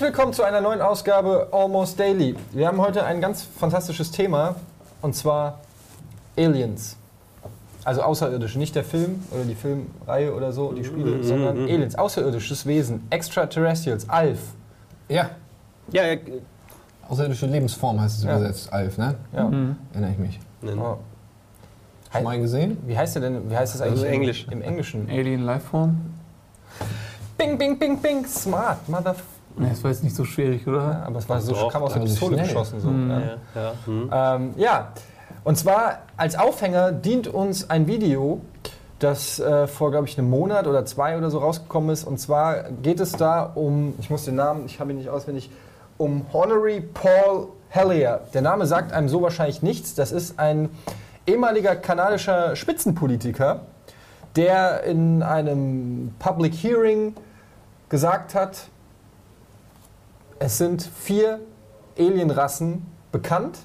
Herzlich willkommen zu einer neuen Ausgabe Almost Daily. Wir haben heute ein ganz fantastisches Thema und zwar Aliens. Also Außerirdische, nicht der Film oder die Filmreihe oder so, die Spiele, sondern Aliens, außerirdisches Wesen, Extraterrestrials, ALF. Ja, Ja, ja. außerirdische Lebensform heißt es Ja. übersetzt, Alf, ne? Ja. Erinnere ich mich. Ja. Schon mal gesehen? Wie heißt der denn? Wie heißt das eigentlich Also Englisch. Im, im Englischen. Alien Lifeform? Bing, bing, bing, bing, smart, mother. Ne, das war jetzt nicht so schwierig, oder? Ja, aber es war so, kam aus der Pistole schnell. geschossen. So, Mhm. ja. ja, ja. Hm. Ähm, ja, und zwar als Aufhänger dient uns ein Video, das äh, vor, glaube ich, einem Monat oder zwei oder so rausgekommen ist. Und zwar geht es da um, ich muss den Namen, ich habe ihn nicht auswendig, um Honorary Paul Hellier. Der Name sagt einem so wahrscheinlich nichts. Das ist ein ehemaliger kanadischer Spitzenpolitiker, der in einem Public Hearing gesagt hat, es sind vier Alienrassen bekannt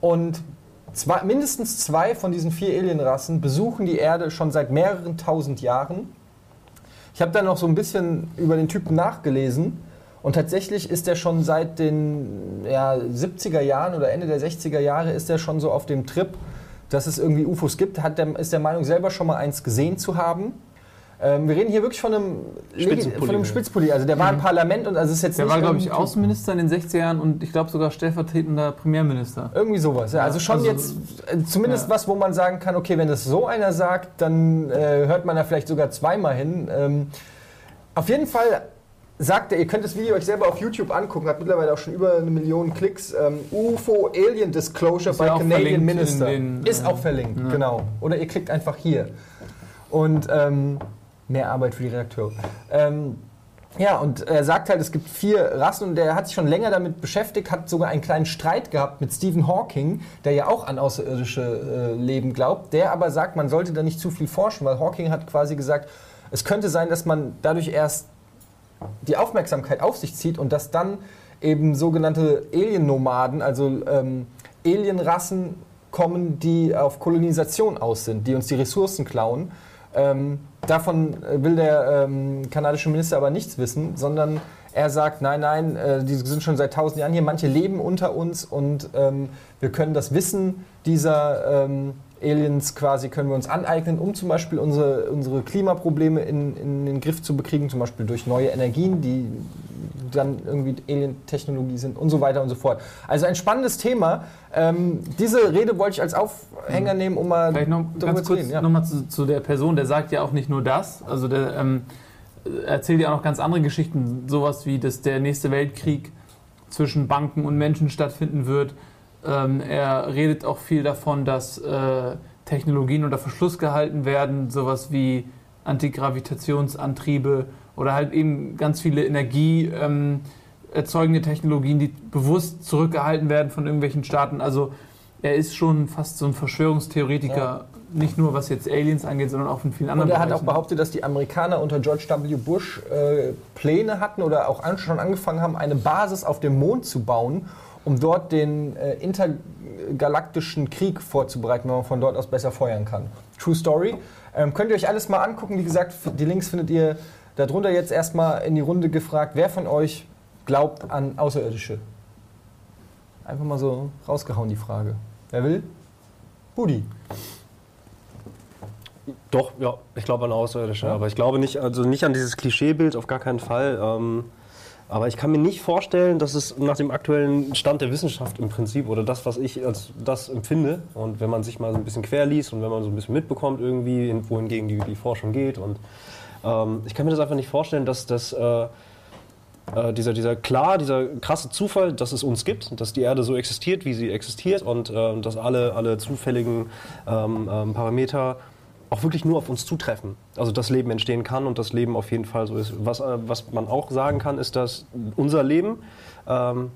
und zwei, mindestens zwei von diesen vier Alienrassen besuchen die Erde schon seit mehreren tausend Jahren. Ich habe dann noch so ein bisschen über den Typen nachgelesen und tatsächlich ist er schon seit den ja, 70er Jahren oder Ende der 60er Jahre ist er schon so auf dem Trip, dass es irgendwie UFOs gibt, hat der, ist der Meinung selber schon mal eins gesehen zu haben. Ähm, wir reden hier wirklich von einem Spitzenpolitiker. von einem Spitzenpolitiker. Also der war im Parlament und also ist jetzt Der nicht war, glaube ich, Außenminister in den 60er Jahren und ich glaube sogar stellvertretender Premierminister. Irgendwie sowas, ja. Also schon also- jetzt äh, zumindest ja. was, wo man sagen kann, okay, wenn das so einer sagt, dann äh, hört man da vielleicht sogar zweimal hin. Ähm, auf jeden Fall sagt er, ihr könnt das Video euch selber auf YouTube angucken, hat mittlerweile auch schon über eine Million Klicks. Ähm, UFO Alien Disclosure Ist by ja Canadian Minister. in den, Ist äh, auch verlinkt, ja. genau. Oder ihr klickt einfach hier. Und ähm, mehr Arbeit für die Redakteure. Ähm, ja, und er sagt halt, es gibt vier Rassen und der hat sich schon länger damit beschäftigt, hat sogar einen kleinen Streit gehabt mit Stephen Hawking, der ja auch an außerirdische äh, Leben glaubt, der aber sagt, man sollte da nicht zu viel forschen, weil Hawking hat quasi gesagt, es könnte sein, dass man dadurch erst die Aufmerksamkeit auf sich zieht und dass dann eben sogenannte Alien-Nomaden, also ähm, Alienrassen kommen, die auf Kolonisation aus sind, die uns die Ressourcen klauen. Ähm, davon äh, will der ähm, kanadische Minister aber nichts wissen, sondern er sagt, nein, nein, äh, die sind schon seit tausend Jahren hier, manche leben unter uns und ähm, wir können das Wissen dieser ähm, Aliens quasi können wir uns aneignen, um zum Beispiel unsere, unsere Klimaprobleme in, in den Griff zu bekriegen, zum Beispiel durch neue Energien, die dann irgendwie Alien-Technologie sind und so weiter und so fort. Also ein spannendes Thema. Ähm, diese Rede wollte ich als Aufhänger nehmen, um mal Vielleicht noch ganz zu kurz reden. Ja. nochmal zu, zu der Person, der sagt ja auch nicht nur das, also der ähm, erzählt ja auch noch ganz andere Geschichten, sowas wie, dass der nächste Weltkrieg zwischen Banken und Menschen stattfinden wird. Ähm, er redet auch viel davon, dass äh, Technologien unter Verschluss gehalten werden, sowas wie Antigravitationsantriebe oder halt eben ganz viele Energie ähm, erzeugende Technologien, die bewusst zurückgehalten werden von irgendwelchen Staaten. Also er ist schon fast so ein Verschwörungstheoretiker, Ja. nicht nur was jetzt Aliens angeht, sondern auch in vielen Und anderen er hat auch Bereichen. behauptet, dass die Amerikaner unter George W. Bush äh, Pläne hatten oder auch an, schon angefangen haben, eine Basis auf dem Mond zu bauen, um dort den äh, intergalaktischen Krieg vorzubereiten, wenn man von dort aus besser feuern kann. True Story. Ähm, könnt ihr euch alles mal angucken. Wie gesagt, die Links findet ihr darunter jetzt erstmal in die Runde gefragt. Wer von euch glaubt an Außerirdische? Einfach mal so rausgehauen die Frage. Wer will? Budi. Doch, ja, ich glaube an Außerirdische. Ja. Aber ich glaube nicht, also nicht an dieses Klischeebild, auf gar keinen Fall. Ähm, aber ich kann mir nicht vorstellen, dass es nach dem aktuellen Stand der Wissenschaft im Prinzip oder das, was ich als das empfinde, und wenn man sich mal so ein bisschen quer liest und wenn man so ein bisschen mitbekommt, irgendwie, in- wohingegen die, die Forschung geht, und ähm, ich kann mir das einfach nicht vorstellen, dass das. Äh, äh, dieser, dieser klar, dieser krasse Zufall, dass es uns gibt, dass die Erde so existiert, wie sie existiert und äh, dass alle, alle zufälligen ähm, ähm, Parameter auch wirklich nur auf uns zutreffen. Also dass Leben entstehen kann und das Leben auf jeden Fall so ist. Was, äh, was man auch sagen kann, ist, dass unser Leben ähm,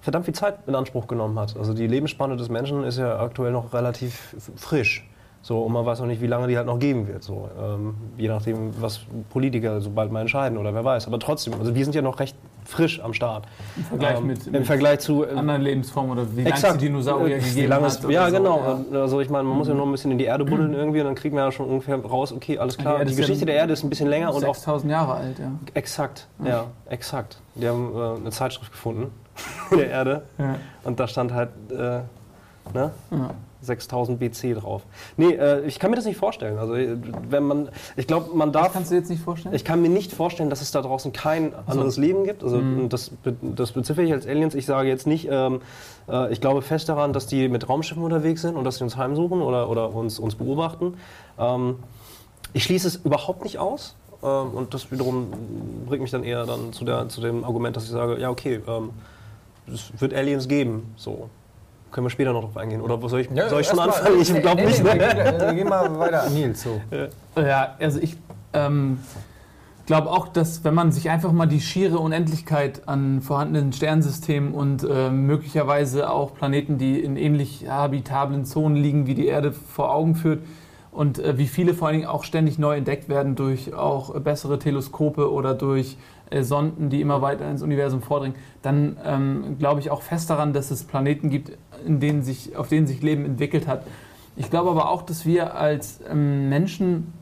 verdammt viel Zeit in Anspruch genommen hat. Also die Lebensspanne des Menschen ist ja aktuell noch relativ frisch. So, und man weiß noch nicht, wie lange die halt noch geben wird. So, ähm, je nachdem, was Politiker so bald mal entscheiden oder wer weiß. Aber trotzdem, also wir sind ja noch recht frisch am Start. Im Vergleich Ähm, mit, Im mit Vergleich zu äh, anderen Lebensformen oder wie lange es Dinosaurier Äh, wie gegeben lange hat. oder Ja, so, genau. ja. Also ich meine, man muss ja nur ein bisschen in die Erde buddeln irgendwie und dann kriegt man ja schon ungefähr raus, okay, alles klar. Die Die, ist ja Geschichte der Erde ist ein bisschen länger und auch 6000 Jahre alt, ja. exakt. Ja, exakt. Die haben äh, eine Zeitschrift gefunden der Erde ja. und da stand halt äh, ne? Ja. 6000 BC drauf. Nee, äh, ich kann mir das nicht vorstellen. Also wenn man, ich glaube, man Das darf kannst du jetzt nicht vorstellen? ich kann mir nicht vorstellen, dass es da draußen kein anderes Leben gibt. Also Mhm. das, das beziffer ich als Aliens. Ich sage jetzt nicht, ähm, äh, ich glaube fest daran, dass die mit Raumschiffen unterwegs sind und dass sie uns heimsuchen oder, oder uns, uns beobachten. Ähm, ich schließe es überhaupt nicht aus. Ähm, und das wiederum bringt mich dann eher dann zu, der, zu dem Argument, dass ich sage, ja okay, ähm, es wird Aliens geben. So. Können wir später noch drauf eingehen? Oder soll ich, soll ich schon mal- anfangen? Ich Nee, glaube nee, nicht. nee, Ne? Wir, wir gehen mal weiter an Nils. So. Ja, also ich ähm, glaube auch, dass wenn man sich einfach mal die schiere Unendlichkeit an vorhandenen Sternsystemen und äh, möglicherweise auch Planeten, die in ähnlich habitablen Zonen liegen wie die Erde, vor Augen führt und äh, wie viele vor allen Dingen auch ständig neu entdeckt werden durch auch bessere Teleskope oder durch äh, Sonden, die immer weiter ins Universum vordringen, dann ähm, glaube ich auch fest daran, dass es Planeten gibt, in denen sich, auf denen sich Leben entwickelt hat. Ich glaube aber auch, dass wir als ähm, Menschen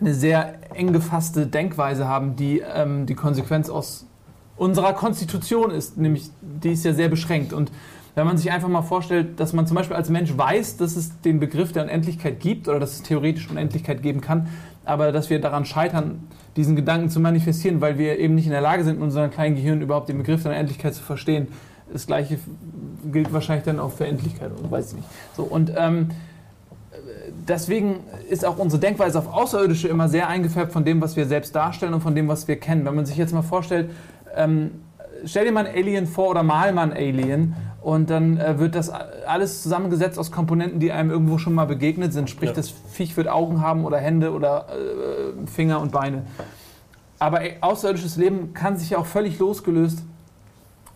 eine sehr eng gefasste Denkweise haben, die ähm, die Konsequenz aus unserer Konstitution ist, nämlich die ist ja sehr beschränkt. Und wenn man sich einfach mal vorstellt, dass man zum Beispiel als Mensch weiß, dass es den Begriff der Unendlichkeit gibt oder dass es theoretisch Unendlichkeit geben kann, aber dass wir daran scheitern, diesen Gedanken zu manifestieren, weil wir eben nicht in der Lage sind, in unserem kleinen Gehirn überhaupt den Begriff der Unendlichkeit zu verstehen. Das gleiche gilt wahrscheinlich dann auch für Endlichkeit oder weiß ich nicht. So, und ähm, deswegen ist auch unsere Denkweise auf Außerirdische immer sehr eingefärbt von dem, was wir selbst darstellen und von dem, was wir kennen. Wenn man sich jetzt mal vorstellt, ähm, stell dir mal ein Alien vor oder mal mal ein Alien und dann äh, wird das alles zusammengesetzt aus Komponenten, die einem irgendwo schon mal begegnet sind. Sprich, Ja. das Viech wird Augen haben oder Hände oder äh, Finger und Beine. Aber außerirdisches Leben kann sich ja auch völlig losgelöst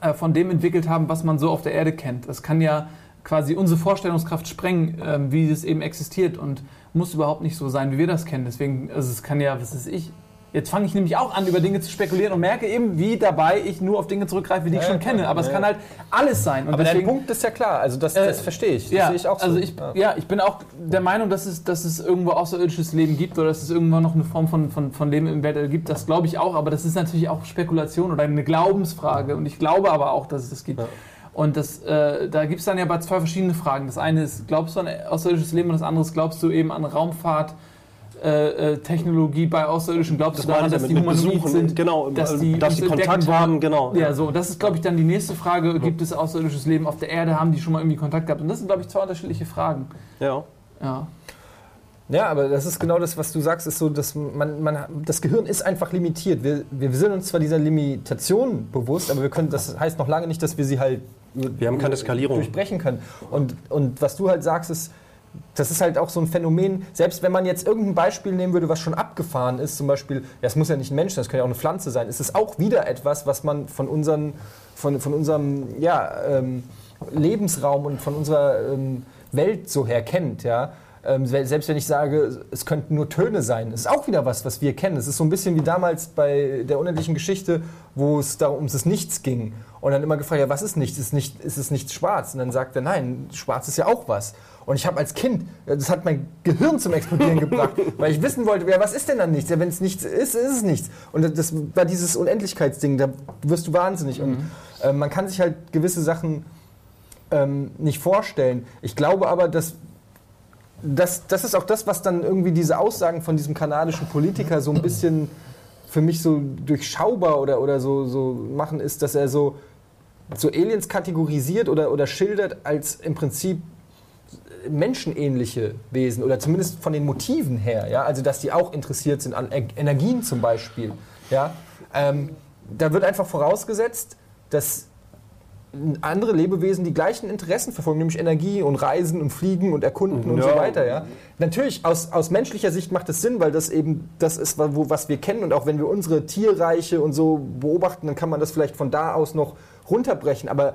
äh, von dem entwickelt haben, was man so auf der Erde kennt. Das kann ja quasi unsere Vorstellungskraft sprengen, ähm, wie es eben existiert und muss überhaupt nicht so sein, wie wir das kennen. Deswegen, also es kann ja, was ist ich? Jetzt fange ich nämlich auch an, über Dinge zu spekulieren und merke eben, wie dabei ich nur auf Dinge zurückgreife, die ich Ja, schon kenne. Aber es Ja. kann halt alles sein. Und Aber dein deswegen, Punkt ist ja klar. Also das, Äh, das verstehe ich. Das ja, sehe ich auch so. also ich, ja. ich bin auch der Meinung, dass es, dass es irgendwo außerirdisches Leben gibt oder dass es irgendwo noch eine Form von, von, von Leben im Weltall gibt. Das glaube ich auch, aber das ist natürlich auch Spekulation oder eine Glaubensfrage. Und ich glaube aber auch, dass es das gibt. Ja. Und das, äh, da gibt es dann ja bei zwei verschiedene Fragen. Das eine ist, glaubst du an außerirdisches Leben und das andere ist, glaubst du eben an Raumfahrt, äh, äh, Technologie bei Außerirdischen? Glaubst Das du daran, dass die ja humanoid sind? genau, dass die dass die Kontakt haben, genau. Ja, so, das ist, glaube ich, dann die nächste Frage. Gibt es außerirdisches Leben auf der Erde? Haben die schon mal irgendwie Kontakt gehabt? Und das sind, glaube ich, zwei unterschiedliche Fragen. ja. Ja. Ja, aber das ist genau das, was du sagst, ist so, dass man, man das Gehirn ist einfach limitiert. Wir, wir sind uns zwar dieser Limitation bewusst, aber wir können, das heißt noch lange nicht, dass wir sie halt Wir haben keine Skalierung. durchbrechen können. Und, und was du halt sagst, ist, das ist halt auch so ein Phänomen, selbst wenn man jetzt irgendein Beispiel nehmen würde, was schon abgefahren ist, zum Beispiel, ja, es muss ja nicht ein Mensch sein, es kann ja auch eine Pflanze sein, ist es auch wieder etwas, was man von, unseren, von, von unserem ja, ähm, Lebensraum und von unserer ähm, Welt so her kennt. Ja? Ähm, se- selbst wenn ich sage, es könnten nur Töne sein, ist auch wieder was, was wir kennen. Es ist so ein bisschen wie damals bei der unendlichen Geschichte, wo es darum ums das Nichts ging. Und dann immer gefragt, ja, was ist nichts? Ist, nicht, ist es nichts schwarz? Und dann sagt er, nein, schwarz ist ja auch was. Und ich habe als Kind, das hat mein Gehirn zum Explodieren gebracht, weil ich wissen wollte, ja, was ist denn dann nichts? Ja, wenn es nichts ist, ist es nichts. Und das- war dieses Unendlichkeitsding, da wirst du wahnsinnig. Und äh, man kann sich halt gewisse Sachen ähm, nicht vorstellen. Ich glaube aber, dass das, das ist auch das, was dann irgendwie diese Aussagen von diesem kanadischen Politiker so ein bisschen für mich so durchschaubar oder, oder so, so machen, ist, dass er so, so Aliens kategorisiert oder, oder schildert als im Prinzip menschenähnliche Wesen oder zumindest von den Motiven her, ja, also dass die auch interessiert sind an E- Energien zum Beispiel, ja, ähm, da wird einfach vorausgesetzt, dass andere Lebewesen die gleichen Interessen verfolgen, nämlich Energie und Reisen und Fliegen und Erkunden und so Ja. weiter, ja. Natürlich, aus, aus menschlicher Sicht macht es Sinn, weil das eben das ist, wo, was wir kennen und auch wenn wir unsere Tierreiche und so beobachten, dann kann man das vielleicht von da aus noch runterbrechen, aber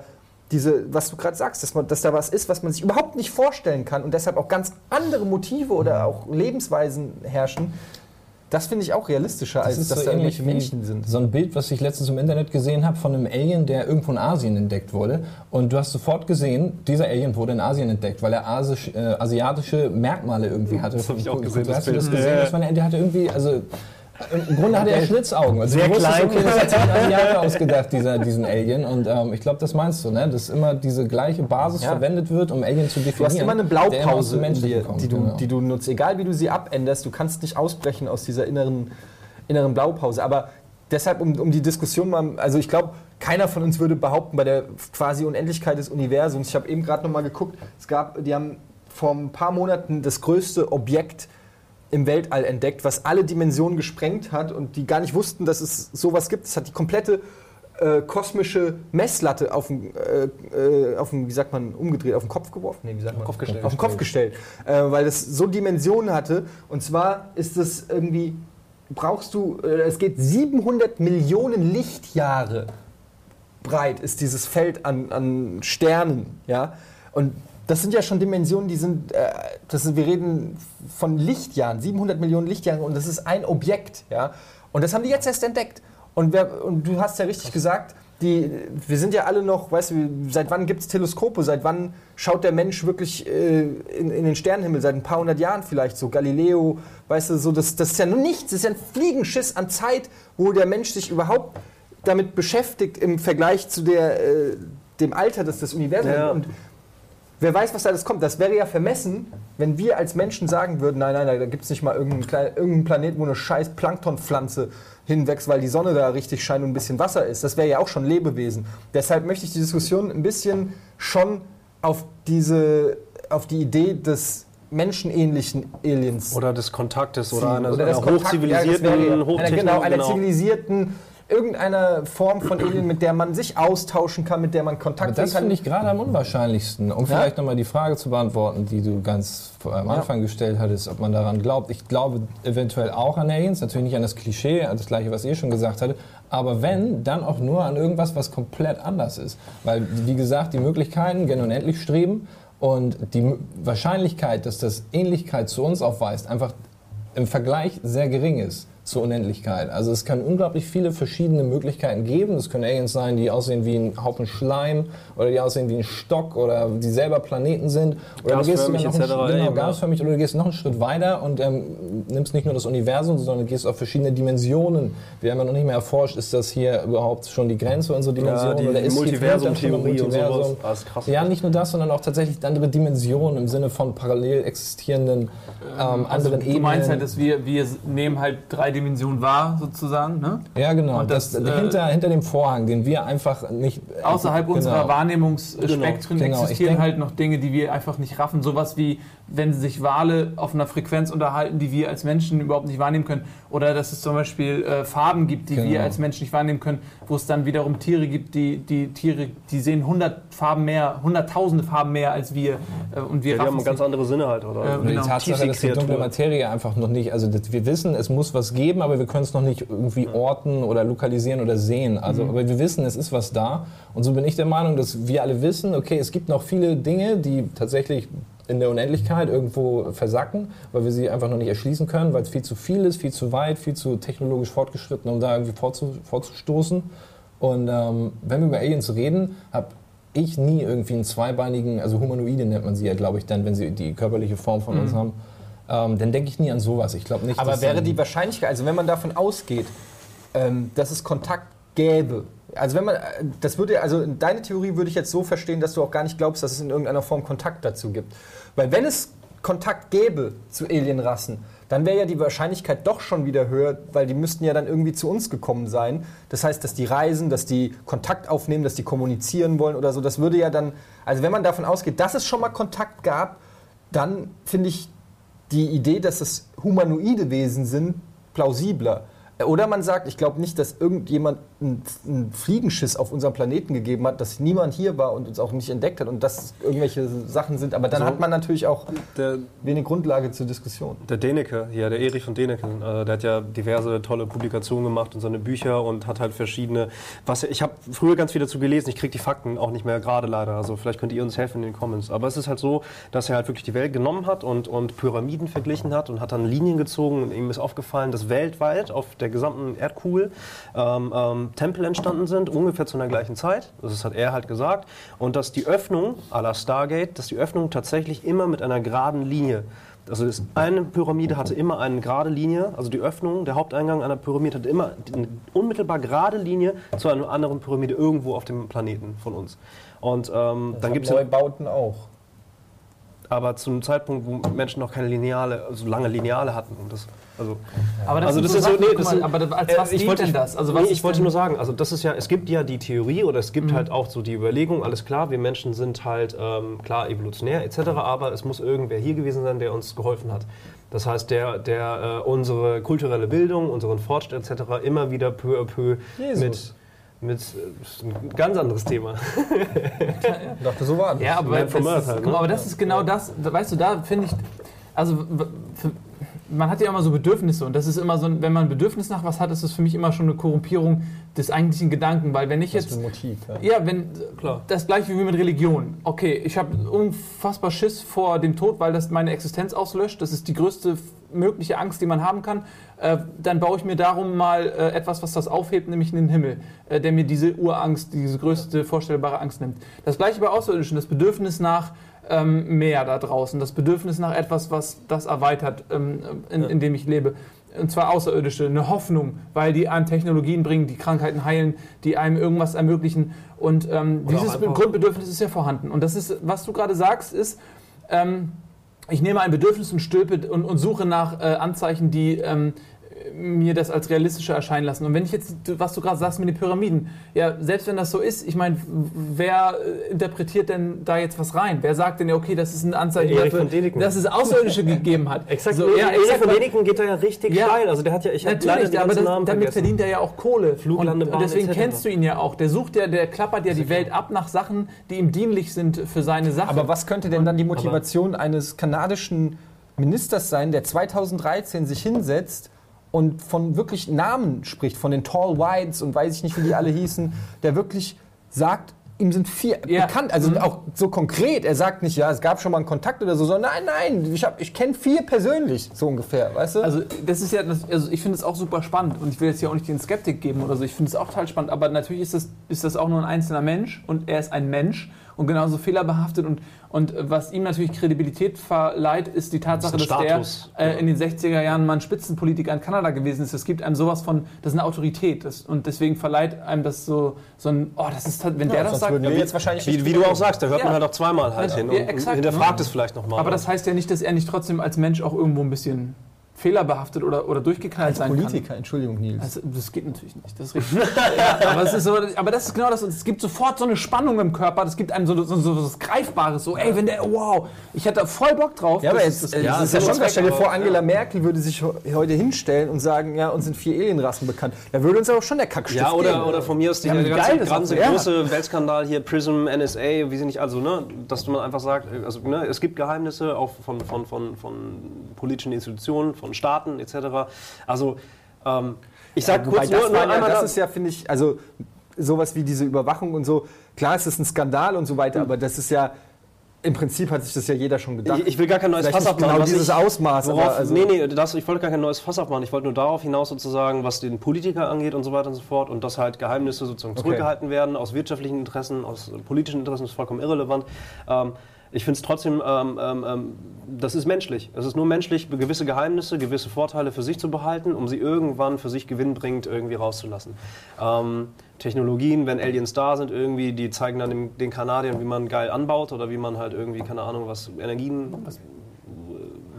diese, was du gerade sagst, dass, man, dass da was ist, was man sich überhaupt nicht vorstellen kann und deshalb auch ganz andere Motive oder auch Lebensweisen herrschen, Das finde ich auch realistischer, als ist dass so da ähnlich Menschen sind. So ein Bild, was ich letztens im Internet gesehen habe, von einem Alien, der irgendwo in Asien entdeckt wurde. Und du hast sofort gesehen, dieser Alien wurde in Asien entdeckt, weil er asisch, äh, asiatische Merkmale irgendwie hatte. Das hab ich auch gesehen, das Hast du das gesehen? Ja. Das war der hatte irgendwie, also im Grunde hatte er Schlitzaugen. Also Sehr wusstest, klein. Okay, das hat sich ein Asiate ausgedacht, dieser, diesen Alien. Und ähm, ich glaube, das meinst du, ne? dass immer diese gleiche Basis Ja. verwendet wird, um Alien zu definieren. Du hast immer eine immer Blaupause Menschlichen dir, kommt, die, du, genau. die du nutzt. Egal wie du sie abänderst, du kannst nicht ausbrechen aus dieser inneren, inneren Blaupause. Aber deshalb, um, um die Diskussion mal, also ich glaube, keiner von uns würde behaupten, bei der quasi Unendlichkeit des Universums, ich habe eben gerade nochmal geguckt, es gab, die haben vor ein paar Monaten das größte Objekt im Weltall entdeckt, was alle Dimensionen gesprengt hat und die gar nicht wussten, dass es sowas gibt. Es hat die komplette äh, kosmische Messlatte auf den, äh, äh, auf den, wie sagt man, umgedreht, auf den Kopf geworfen? Nee, wie sagt man? Kopf gestellt. Auf den Kopf gestellt, äh, weil es so Dimensionen hatte. Und zwar ist es irgendwie, brauchst du, äh, es geht 700 Millionen Lichtjahre breit ist dieses Feld an, an Sternen, ja. Und das sind ja schon Dimensionen, die sind, äh, das sind, wir reden von Lichtjahren, 700 Millionen Lichtjahre und das ist ein Objekt, ja. Und das haben die jetzt erst entdeckt. Und, wer, und du hast ja richtig gesagt, die, wir sind ja alle noch, weißt du, seit wann gibt es Teleskope? Seit wann schaut der Mensch wirklich äh, in, in den Sternenhimmel? Seit ein paar hundert Jahren vielleicht so. Galileo, weißt du, so, das, das ist ja nur nichts. Das ist ja ein Fliegenschiss an Zeit, wo der Mensch sich überhaupt damit beschäftigt im Vergleich zu der, äh, dem Alter des, des Universums. Ja. Und wer weiß, was da alles kommt. Das wäre ja vermessen, wenn wir als Menschen sagen würden, nein, nein, da gibt es nicht mal irgendeinen, kleinen, irgendeinen Planeten, wo eine scheiß Planktonpflanze hinwächst, weil die Sonne da richtig scheint und ein bisschen Wasser ist. Das wäre ja auch schon Lebewesen. Deshalb möchte ich die Diskussion ein bisschen schon auf diese, auf die Idee des menschenähnlichen Aliens Oder des Kontaktes oder einer, Oder einer hochzivilisierten, ja, wäre ja- einer, Hochtechnologie. genau, einer zivilisierten, irgendeiner Form von Alien, mit der man sich austauschen kann, mit der man Kontakt Aber das kann. finde ich gerade am unwahrscheinlichsten. Um Ja? vielleicht nochmal die Frage zu beantworten, die du ganz am Anfang gestellt hattest, ob man daran glaubt. Ich glaube eventuell auch an Aliens, natürlich nicht an das Klischee, an das gleiche, was ihr schon gesagt hattet. Aber wenn, dann auch nur an irgendwas, was komplett anders ist. Weil, wie gesagt, die Möglichkeiten gern unendlich streben und die Wahrscheinlichkeit, dass das Ähnlichkeit zu uns aufweist, einfach im Vergleich sehr gering ist zur Unendlichkeit. Also es kann unglaublich viele verschiedene Möglichkeiten geben. Es können Aliens sein, die aussehen wie ein Haufen Schleim oder die aussehen wie ein Stock oder die selber Planeten sind. Oder du gehst sogar noch etc. einen, genau, ja. gasförmig oder du gehst noch einen Schritt weiter und ähm, nimmst nicht nur das Universum, sondern gehst auf verschiedene Dimensionen. Wir haben ja noch nicht mehr erforscht, ist das hier überhaupt schon die Grenze unserer Dimension die oder ist Multiversum-Theorie und sowas. Multiversum? Das ist krass. Ja, nicht nur das, sondern auch tatsächlich andere Dimensionen im Sinne von parallel existierenden ähm, Also anderen du Ebenen. meinst halt, dass wir, wir nehmen halt drei Dimensionen wahr, sozusagen, ne? Ja, genau. Und das, das, äh, hinter, hinter dem Vorhang, den wir einfach nicht. Außerhalb genau. unserer Wahrnehmungsspektren Genau, ich existieren denk- halt noch Dinge, die wir einfach nicht raffen. Sowas wie, wenn sich Wale auf einer Frequenz unterhalten, die wir als Menschen überhaupt nicht wahrnehmen können. Oder dass es zum Beispiel äh, Farben gibt, die Genau. wir als Menschen nicht wahrnehmen können. Wo es dann wiederum Tiere gibt, die, die Tiere, die sehen hundert Farben mehr, hunderttausende Farben mehr als wir. Äh, und wir Ja, die haben ganz andere Sinne halt, oder? Äh, Oder die Genau. Tatsache, dass die dunkle Materie einfach noch nicht, also das, wir wissen, es muss was geben, aber wir können es noch nicht irgendwie orten oder lokalisieren oder sehen. Also, Mhm. aber wir wissen, es ist was da. Und so bin ich der Meinung, dass wir alle wissen, okay, es gibt noch viele Dinge, die tatsächlich in der Unendlichkeit irgendwo versacken, weil wir sie einfach noch nicht erschließen können, weil es viel zu viel ist, viel zu weit, viel zu technologisch fortgeschritten, um da irgendwie vorzu, vorzustoßen. Und ähm, wenn wir über Aliens reden, habe ich nie irgendwie einen zweibeinigen, also Humanoide nennt man sie ja, glaube ich, dann, wenn sie die körperliche Form von uns haben. Ähm, dann denke ich nie an sowas. Ich glaube nicht, Aber wäre die Wahrscheinlichkeit, also wenn man davon ausgeht, ähm, dass es Kontakt gäbe, also wenn man, äh, das würde, also in deine Theorie würde ich jetzt so verstehen, dass du auch gar nicht glaubst, dass es in irgendeiner Form Kontakt dazu gibt. Weil wenn es Kontakt gäbe zu Alienrassen, dann wäre ja die Wahrscheinlichkeit doch schon wieder höher, weil die müssten ja dann irgendwie zu uns gekommen sein. Das heißt, dass die reisen, dass die Kontakt aufnehmen, dass die kommunizieren wollen oder so. Das würde ja dann, also wenn man davon ausgeht, dass es schon mal Kontakt gab, dann finde ich die Idee, dass es humanoide Wesen sind, plausibler. Oder man sagt, ich glaube nicht, dass irgendjemand einen, Fliegenschiss auf unserem Planeten gegeben hat, dass niemand hier war und uns auch nicht entdeckt hat und das irgendwelche Sachen sind. Aber dann So. hat man natürlich auch Der, wenig Grundlage zur Diskussion. Der Deneke, hier, der Erich von Deneken, äh, der hat ja diverse tolle Publikationen gemacht und seine Bücher und hat halt verschiedene. Was ich habe früher ganz viel dazu gelesen. Ich kriege die Fakten auch nicht mehr gerade leider. Also vielleicht könnt ihr uns helfen in den Comments. Aber es ist halt so, dass er halt wirklich die Welt genommen hat und, und Pyramiden verglichen hat und hat dann Linien gezogen. Und ihm ist aufgefallen, dass weltweit auf der gesamten Erdkugel ähm, ähm, Tempel entstanden sind, ungefähr zu einer gleichen Zeit. Das hat er halt gesagt. Und dass die Öffnung à la Stargate, dass die Öffnung tatsächlich immer mit einer geraden Linie also das, eine Pyramide hatte immer eine gerade Linie, also die Öffnung, der Haupteingang einer Pyramide hatte immer eine unmittelbar gerade Linie zu einer anderen Pyramide irgendwo auf dem Planeten von uns. Und ähm, dann gibt es Neubauten auch. Aber zu einem Zeitpunkt, wo Menschen noch keine Lineale, also lange Lineale hatten. Und das, also, Aber das Also sind das so ist so- nee, das mal, aber als Äh, was ich dient wollte- denn das? Also nee, was ich ist wollte nur sagen, also das ist ja, es gibt ja die Theorie oder es gibt halt auch so die Überlegung, alles klar, wir Menschen sind halt ähm, klar evolutionär etc., aber es muss irgendwer hier gewesen sein, der uns geholfen hat. Das heißt, der, der äh, unsere kulturelle Bildung, unseren Fortschritt etc. immer wieder peu à peu Jesus. mit mit ist ein ganz anderes Thema. Ich dachte, so war das. Ja, aber, das ist, halt, ne? aber das ist genau das, da- weißt du, da finde ich, also für, man hat ja immer so Bedürfnisse und das ist immer so, ein- wenn man ein Bedürfnis nach was hat, ist das für mich immer schon eine Korrumpierung des eigentlichen Gedanken, weil wenn ich Das jetzt ist ein Motiv. Ja. Ja, wenn Klar. das gleiche wie mit Religion. Okay, ich habe unfassbar Schiss vor dem Tod, weil das meine Existenz auslöscht. Das ist die größte mögliche Angst, die man haben kann. Äh, dann baue ich mir darum mal äh, etwas, was das aufhebt, nämlich in den Himmel, äh, der mir diese Urangst, diese größte vorstellbare Angst nimmt. Das gleiche bei Außerirdischen, das Bedürfnis nach ähm, mehr da draußen, das Bedürfnis nach etwas, was das erweitert, ähm, in, in dem ich lebe. Und zwar Außerirdische, eine Hoffnung, weil die einem Technologien bringen, die Krankheiten heilen, die einem irgendwas ermöglichen. Und ähm, dieses Grundbedürfnis ist ja vorhanden. Und das ist, was du gerade sagst, ist, ähm, ich nehme ein Bedürfnis und stülpe und, und suche nach äh, Anzeichen, die ähm, mir das als realistischer erscheinen lassen. Und wenn ich jetzt, was du gerade sagst mit den Pyramiden, ja, selbst wenn das so ist, ich meine, wer äh, interpretiert denn da jetzt was rein? Wer sagt denn, ja, okay, das ist ein Anzeichen Erich dafür, dass es Außerirdische gegeben hat? Exakt, So, ja, Erich exakt, von Däniken geht da ja richtig Ja. steil. Also der hat ja, ich habe leider Natürlich, die aber das, Namen damit vergessen. verdient er ja auch Kohle. Und, Fluglandebahn und deswegen etc. kennst du ihn ja auch. Der sucht ja, der klappert ja die Welt ab nach Sachen, die ihm dienlich sind für seine Sache. Aber was könnte denn dann die Motivation eines kanadischen Ministers sein, der 2013 sich hinsetzt und von wirklich Namen spricht, von den Tall Whites und weiß ich nicht, wie die alle hießen, der wirklich sagt, ihm sind vier Ja. bekannt, also Mhm. auch so konkret. Er sagt nicht, ja, es gab schon mal einen Kontakt oder so, sondern nein, nein, ich, hab- ich kenne vier persönlich, so ungefähr, weißt du? Also das ist ja, das, also ich finde es auch super spannend und ich will jetzt hier auch nicht den Skeptik geben oder so. Ich finde es auch total spannend, aber natürlich ist das, ist das auch nur ein einzelner Mensch und er ist ein Mensch und genauso fehlerbehaftet und, und was ihm natürlich Kredibilität verleiht, ist die Tatsache, Das ist dass der äh, in den 60er Jahren mal ein Spitzenpolitiker in Kanada gewesen ist. Es gibt einem sowas von, das ist eine Autorität das, und deswegen verleiht einem das so, so ein, oh, das ist, wenn der das sagt, würden wir jetzt wahrscheinlich Wie, wie du auch sagst, da hört Ja. man halt auch zweimal halt Ja, hin ja, und exakt, hinterfragt ne? es vielleicht nochmal. aber das heißt ja nicht, dass er nicht trotzdem als Mensch auch irgendwo ein bisschen fehlerbehaftet oder, oder durchgeknallt als sein kann. Politiker, Entschuldigung, Nils. Also, das geht natürlich nicht, das ist richtig. ja, aber, es ist so, aber das ist genau das. Es gibt sofort so eine Spannung im Körper. Das gibt einem so, so, so was Greifbares. So, ey, wenn der, wow, ich hätte da voll Bock drauf. Ja, aber Das jetzt, ist- äh, das- das ja, ist ja schon was. Stell dir vor, aber- Angela Merkel würde sich heute hinstellen und sagen, ja, uns sind vier Alienrassen bekannt. Da würde uns aber schon der Kackstift Ja, oder, geben. oder von mir aus die, Ja, der wie ganze, geil das ganze ja. große Weltskandal hier, Prism, NSA, wie sie nicht, also, ne, dass man einfach sagt, also, ne, es gibt Geheimnisse auch von, von, von, von politischen Institutionen, von Staaten etc. Also, ähm, ich sag Wobei kurz das, nur, nur waren ja, einmal das da- ist ja, finde ich, also sowas wie diese Überwachung und so. Klar, es ist ein Skandal und so weiter, aber das ist ja, im Prinzip hat sich das ja jeder schon gedacht. Ich, ich will gar kein neues Vielleicht Fass aufmachen. genau dieses ich, Ausmaß, Worauf, aber also- nee, nee, das, ich wollte gar kein neues Fass aufmachen. Ich wollte nur darauf hinaus sozusagen, was den Politiker angeht und so weiter und so fort und dass halt Geheimnisse sozusagen zurückgehalten werden aus wirtschaftlichen Interessen, aus politischen Interessen, ist vollkommen irrelevant. Ähm, ich finde es trotzdem, ähm, ähm, ähm, das ist menschlich. Es ist nur menschlich, gewisse Geheimnisse, gewisse Vorteile für sich zu behalten, um sie irgendwann für sich gewinnbringend irgendwie rauszulassen. Ähm, Technologien, wenn Aliens da sind, irgendwie, die zeigen dann dem, den Kanadiern, wie man geil anbaut oder wie man halt irgendwie, keine Ahnung, was Energien, was,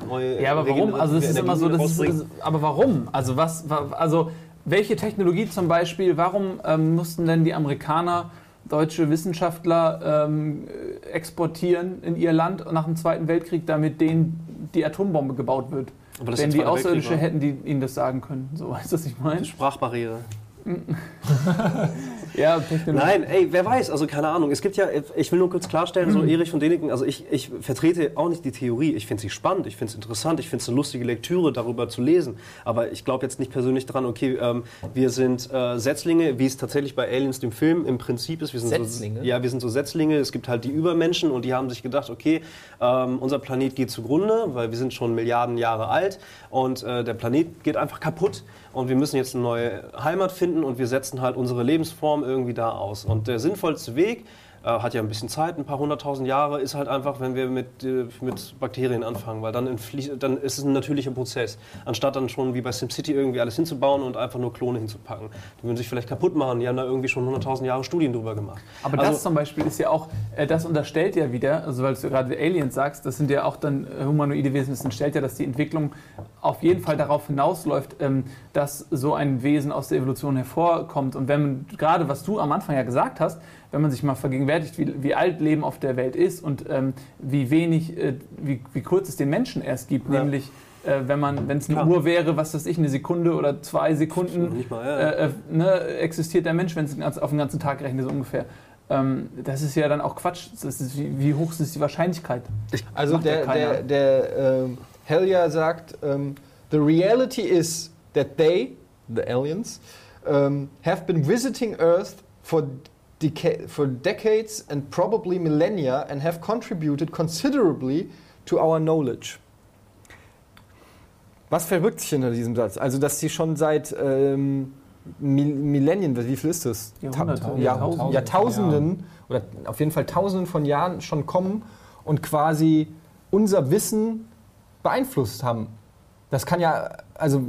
neue ja, aber warum? regenerative Also, es ist immer so, das ist, aber warum? Also, was, wa- also, welche Technologie zum Beispiel, warum ähm, mussten denn die Amerikaner deutsche Wissenschaftler ähm, exportieren in ihr Land nach dem Zweiten Weltkrieg, damit denen die Atombombe gebaut wird? Aber das ist Wenn die Außerirdische Weltkrieg, hätten, die ihnen das sagen können. So weißt du, was ich meine? Sprachbarriere. Ja, Technologie. Nein, ey, wer weiß, also keine Ahnung. Es gibt ja, ich will nur kurz klarstellen, so Erich von Däniken, also ich, ich vertrete auch nicht die Theorie. Ich finde sie spannend, ich finde es interessant, ich finde es eine lustige Lektüre, darüber zu lesen. Aber ich glaube jetzt nicht persönlich dran, okay, ähm, wir sind äh, Setzlinge, wie es tatsächlich bei Aliens, dem Film, im Prinzip ist. Wir sind Setzlinge? So, ja, wir sind so Setzlinge. Es gibt halt die Übermenschen und die haben sich gedacht, okay, ähm, unser Planet geht zugrunde, weil wir sind schon Milliarden Jahre alt und äh, der Planet geht einfach kaputt und wir müssen jetzt eine neue Heimat finden und wir setzen halt unsere Lebensform irgendwie da aus. Und der sinnvollste Weg, hat ja ein bisschen Zeit, ein paar hunderttausend Jahre, ist halt einfach, wenn wir mit, äh, mit Bakterien anfangen, weil dann, dann ist es ein natürlicher Prozess, anstatt dann schon wie bei SimCity irgendwie alles hinzubauen und einfach nur Klone hinzupacken. Die würden sich vielleicht kaputt machen, die haben da irgendwie schon hunderttausend Jahre Studien drüber gemacht. Aber Also- das zum Beispiel ist ja auch, äh, das unterstellt ja wieder, also weil du gerade Aliens sagst, das sind ja auch dann äh, humanoide Wesen, das unterstellt ja, dass die Entwicklung auf jeden Fall darauf hinausläuft, ähm, dass so ein Wesen aus der Evolution hervorkommt. Und wenn man, gerade was du am Anfang ja gesagt hast, wenn man sich mal vergegenwärtigt, wie, wie alt Leben auf der Welt ist und ähm, wie wenig, äh, wie, wie kurz es den Menschen erst gibt, Ja. nämlich äh, wenn man, wenn es eine Klar. Uhr wäre, was weiß ich, eine Sekunde oder zwei Sekunden, mal, ja, äh, äh, ne, existiert der Mensch, wenn es auf den ganzen Tag rechnet, so ungefähr. Ähm, das ist ja dann auch Quatsch. Das ist, wie, wie hoch ist die Wahrscheinlichkeit? Also Macht ja der, der, der ähm, Hellier sagt, ähm, the reality is that they, the aliens, um, have been visiting Earth for, deca for decades and probably millennia and have contributed considerably to our knowledge. Was verbirgt sich hinter diesem Satz? Also, dass sie schon seit ähm, Mil- Millennien, wie viel ist das? Jahrhunderte, Ta- Jahrtausende. Jahr, Jahrtausenden oder auf jeden Fall Tausenden von Jahren schon kommen und quasi unser Wissen beeinflusst haben. Das kann ja, also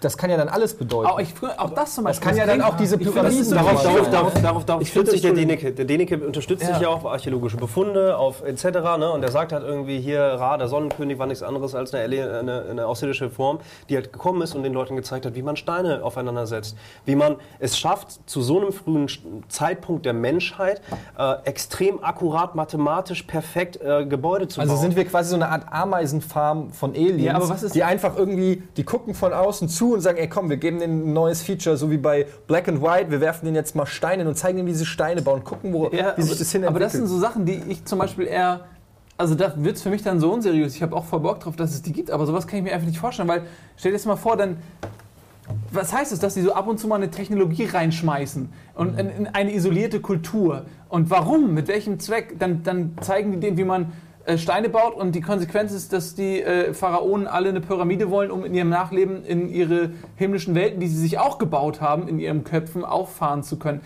das kann ja dann alles bedeuten. Auch, ich, auch das zum das Beispiel. kann ja dann auch diese ich finde, das Pyramiden Darauf, darauf, darauf, darauf, darauf Ich sich der das Deneke. Der Deneke unterstützt sich Ja. auch auf archäologische Befunde, auf etc. Ne? Und er sagt halt irgendwie hier, Ra, der Sonnenkönig, war nichts anderes als eine, eine, eine außerirdische Form, die halt gekommen ist und den Leuten gezeigt hat, wie man Steine aufeinander setzt. Wie man es schafft, zu so einem frühen Zeitpunkt der Menschheit äh, extrem akkurat, mathematisch perfekt äh, Gebäude zu Also bauen. sind wir quasi so eine Art Ameisenfarm von Aliens, Ja, aber was ist- die einfach irgendwie, die gucken von außen zu und sagen, ey komm, wir geben denen ein neues Feature, so wie bei Black and White, wir werfen denen jetzt mal Steine und zeigen ihnen, wie sie Steine bauen, gucken, wo, Ja, wie sich das hin Aber das sind so Sachen, die ich zum Beispiel eher. Also da wird es für mich dann so unseriös. Ich habe auch voll Bock drauf, dass es die gibt, aber sowas kann ich mir einfach nicht vorstellen, weil stell dir das mal vor, dann. Was heißt es, dass die so ab und zu mal eine Technologie reinschmeißen und in, in eine isolierte Kultur? Und warum? Mit welchem Zweck? Dann, dann zeigen die denen, wie man äh, Steine baut und die Konsequenz ist, dass die äh, Pharaonen alle eine Pyramide wollen, um in ihrem Nachleben in ihre himmlischen Welten, die sie sich auch gebaut haben, in ihren Köpfen auffahren zu können.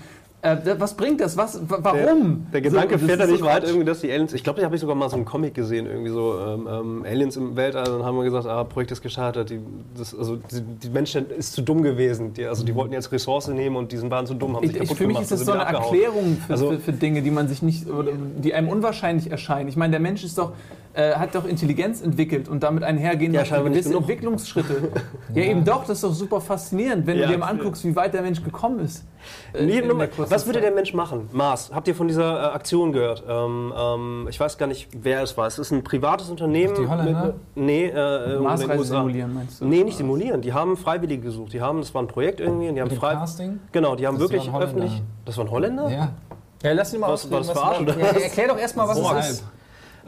Äh, da- was bringt das? Was, wa- warum? Der Gedanke So, fährt so nicht weit, irgendwie, dass die Aliens. Ich glaube, da habe ich sogar mal so einen Comic gesehen, irgendwie so ähm, ähm, Aliens im Weltall. Dann haben wir gesagt, ah, Projekt ist gescheitert. Die, das, also die, die Menschheit ist zu dumm gewesen. Die, also die wollten jetzt Ressource nehmen und die waren zu dumm, haben Ich, sich ich, kaputt für mich ist das so eine abgehauen. Erklärung für, Also- für, für Dinge, die man sich nicht, die einem unwahrscheinlich erscheinen. Ich meine, der Mensch ist doch, äh, hat doch Intelligenz entwickelt und damit einhergehen Ja, gewisse. Entwicklungsschritte. ja. eben doch, das ist doch super faszinierend, wenn Ja, du dir mal anguckst, wie weit der Mensch gekommen ist. Äh, Nee, in der mal, was würde der Mensch machen? Mars. Habt ihr von dieser äh, Aktion gehört? Ähm, ähm, ich weiß gar nicht, wer es war. Es ist ein privates Unternehmen. Ach, die Holländer? Mit, nee, äh, in den Marsreise simulieren, meinst du? Nee, nicht simulieren. Die haben Freiwillige gesucht. Die haben, das war ein Projekt irgendwie. Die haben frei, Casting? Genau, die haben Das wirklich waren Holländer. öffentlich. Das waren Holländer? Ja. Ja, lass ihn mal Was- war das ausreden, verarscht, was- oder Ja, was? Erklär doch erstmal, was Boah, es ist.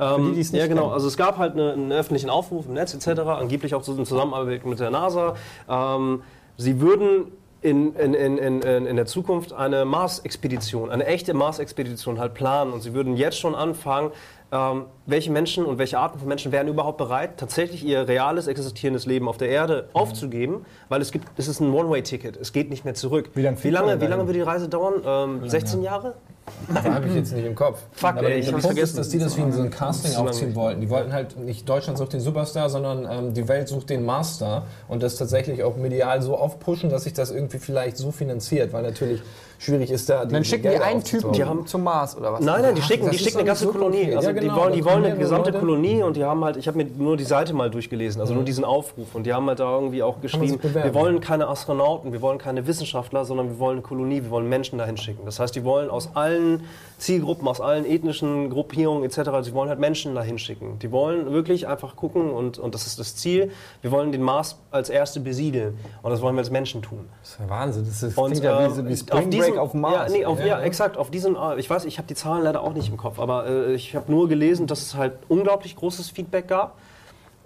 Ähm, die, ja, genau. kennen. Also es gab halt eine, einen öffentlichen Aufruf im Netz etc., angeblich auch so in Zusammenarbeit mit der NASA. Ähm, sie würden in, in, in, in, in der Zukunft eine Mars-Expedition, eine echte Mars-Expedition halt planen und sie würden jetzt schon anfangen, ähm, welche Menschen und welche Arten von Menschen wären überhaupt bereit, tatsächlich ihr reales, existierendes Leben auf der Erde aufzugeben, weil es gibt, es ist ein One-Way-Ticket, es geht nicht mehr zurück. Wie lange wie lange, wie lange wird die Reise dauern? Ähm, 16 Jahre? Habe ich jetzt nicht im Kopf. Fuck, Aber ey, ich ist, vergessen. dass die das wie so ein Casting aufziehen wollten. Die wollten halt nicht Deutschland sucht den Superstar, sondern ähm, die Welt sucht den Master und das tatsächlich auch medial so aufpushen, dass sich das irgendwie vielleicht so finanziert, weil natürlich schwierig ist da. Die Dann schicken die Gelder einen Typen. Die haben- zum Mars oder was? Nein, nein, die schicken, die schicken eine ganze so Kolonie. Also Ja, die genau, wollen, die wollen eine gesamte Leute. Kolonie und die haben halt, ich habe mir nur die Seite mal durchgelesen, also nur diesen Aufruf und die haben halt da irgendwie auch geschrieben, wir wollen keine Astronauten, wir wollen keine Wissenschaftler, sondern wir wollen eine Kolonie, wir wollen Menschen dahin schicken. Das heißt, die wollen aus allen Zielgruppen, aus allen ethnischen Gruppierungen etc. Sie wollen halt Menschen dahin schicken. Die wollen wirklich einfach gucken und, und das ist das Ziel. Wir wollen den Mars als Erste besiedeln und das wollen wir als Menschen tun. Das ist ja Wahnsinn. Das ist, Und, ja äh, wie, wie Spring diesem- Break auf Mars. Ja, nee, auf, Ja, ja, exakt. Auf diesen, äh, ich weiß, ich habe die Zahlen leider auch nicht im Kopf, aber äh, ich habe nur gelesen, dass es halt unglaublich großes Feedback gab.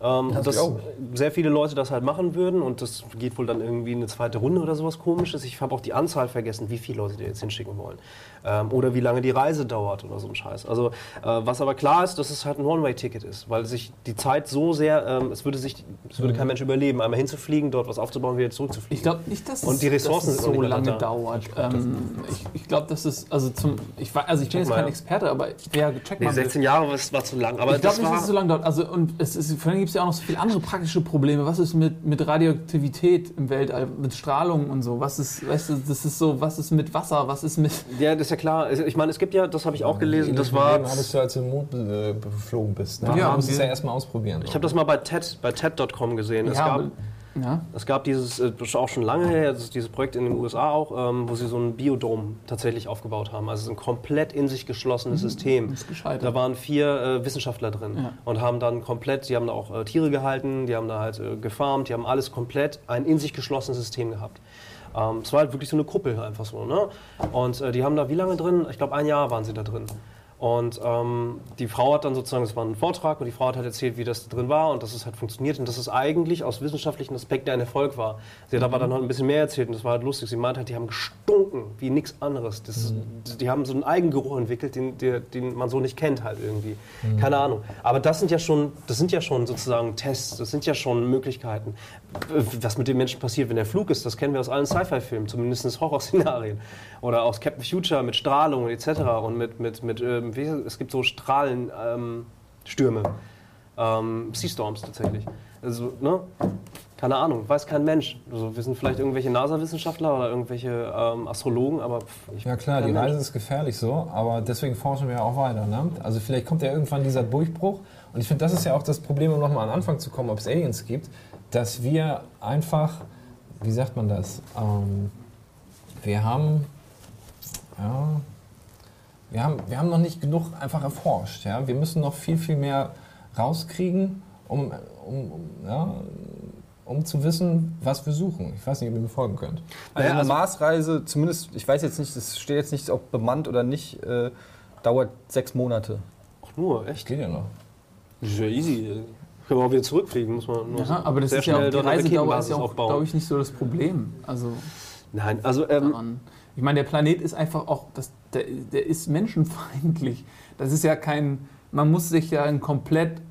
Ähm, dass glaub sehr viele Leute das halt machen würden und das geht wohl dann irgendwie in eine zweite Runde oder sowas komisches. Ich habe auch die Anzahl vergessen, wie viele Leute die jetzt hinschicken wollen. Ähm, oder wie lange die Reise dauert oder so ein Scheiß. Also, äh, was aber klar ist, dass es halt ein One-Way-Ticket ist, weil sich die Zeit so sehr, ähm, es würde sich, es würde kein Mensch überleben, einmal hinzufliegen, dort was aufzubauen, wieder zurückzufliegen. Ich glaube nicht, dass Und es, die Ressourcen dass es so lange da. dauert. Ähm, ich ich glaube, dass es also zum ich war, also ich bin jetzt kein ja. Experte, aber wer checkt Nee, mal. 16 Jahre war, war zu lang, aber ich glaube das nicht, dass es so lange dauert. Also und es ist, vor allem gibt es ja auch noch so viele andere praktische Probleme. Was ist mit, mit Radioaktivität im Weltall, mit Strahlung und so? Was ist, weißt du, das ist so, was ist mit Wasser? Was ist mit Ja, das ist ja klar. Also, Ich meine, es gibt ja, das habe ich auch gelesen, das war. hattest du, als du im Mond äh, geflogen bist. Ne? Ja, musst es ja erstmal ausprobieren. Ich habe das mal bei TED, bei TED.com gesehen. Es ja, gab, ja. es gab dieses, äh, das ist auch schon lange her, das ist dieses Projekt in den USA auch, ähm, wo sie so einen Biodom tatsächlich aufgebaut haben. Also so ein komplett in sich geschlossenes System. ist gescheitert. Da waren vier äh, Wissenschaftler drin Ja. und haben dann komplett, die haben da auch äh, Tiere gehalten, die haben da halt gefarmt, die haben alles komplett ein in sich geschlossenes System gehabt. Ähm, es war halt wirklich so eine Kuppel einfach so. Ne? Und äh, die haben da wie lange drin? Ich glaube, ein Jahr waren sie da drin. Und ähm, die Frau hat dann sozusagen, es war ein Vortrag und die Frau hat halt erzählt, wie das da drin war und dass es halt funktioniert und dass es eigentlich aus wissenschaftlichen Aspekten ein Erfolg war. Sie hat aber dann noch ein bisschen mehr erzählt und das war halt lustig. Sie meinte halt, die haben gestunken wie nichts anderes. Das, Die haben so einen Eigengeruch entwickelt, den, der, den man so nicht kennt halt irgendwie. Keine Ahnung. Aber das sind ja schon, das sind ja schon sozusagen Tests, das sind ja schon Möglichkeiten. Was mit den Menschen passiert, wenn der Flug ist, das kennen wir aus allen Sci-Fi-Filmen, zumindest Horrorszenarien. Oder aus Captain Future mit Strahlung etc. und mit, mit, mit ähm, es gibt so Strahlenstürme. Ähm, ähm, Sea Storms tatsächlich. Also, ne? Keine Ahnung, weiß kein Mensch. Also, wir sind vielleicht irgendwelche NASA-Wissenschaftler oder irgendwelche ähm, Astrologen, aber pff, ich Ja klar, die. Reise ist gefährlich so, aber deswegen forschen wir ja auch weiter. Ne? Also vielleicht kommt ja irgendwann dieser Durchbruch. Und ich finde, das ist ja auch das Problem, um nochmal an den Anfang zu kommen, ob es Aliens gibt, dass wir einfach, wie sagt man das, ähm, wir haben, ja, wir haben, wir haben noch nicht genug einfach erforscht. Ja? Wir müssen noch viel, viel mehr rauskriegen, um, um, um, ja, um zu wissen, was wir suchen. Ich weiß nicht, ob ihr mir folgen könnt. Also eine also- Marsreise, zumindest, ich weiß jetzt nicht, es steht jetzt nicht, ob bemannt oder nicht, äh, dauert sechs Monate. Ach, nur, echt? Geht ja noch. Das ist ja easy. Können wir auch wieder zurückfliegen, muss man nur Ja, aber das sehr ist ja auch, die Reisedauer ist ja auch, glaube ich, nicht so das Problem. Also Nein, also ähm, daran. Ich meine, der Planet ist einfach auch, das, der, der ist menschenfeindlich. Das ist ja kein, man muss sich ja ein komplett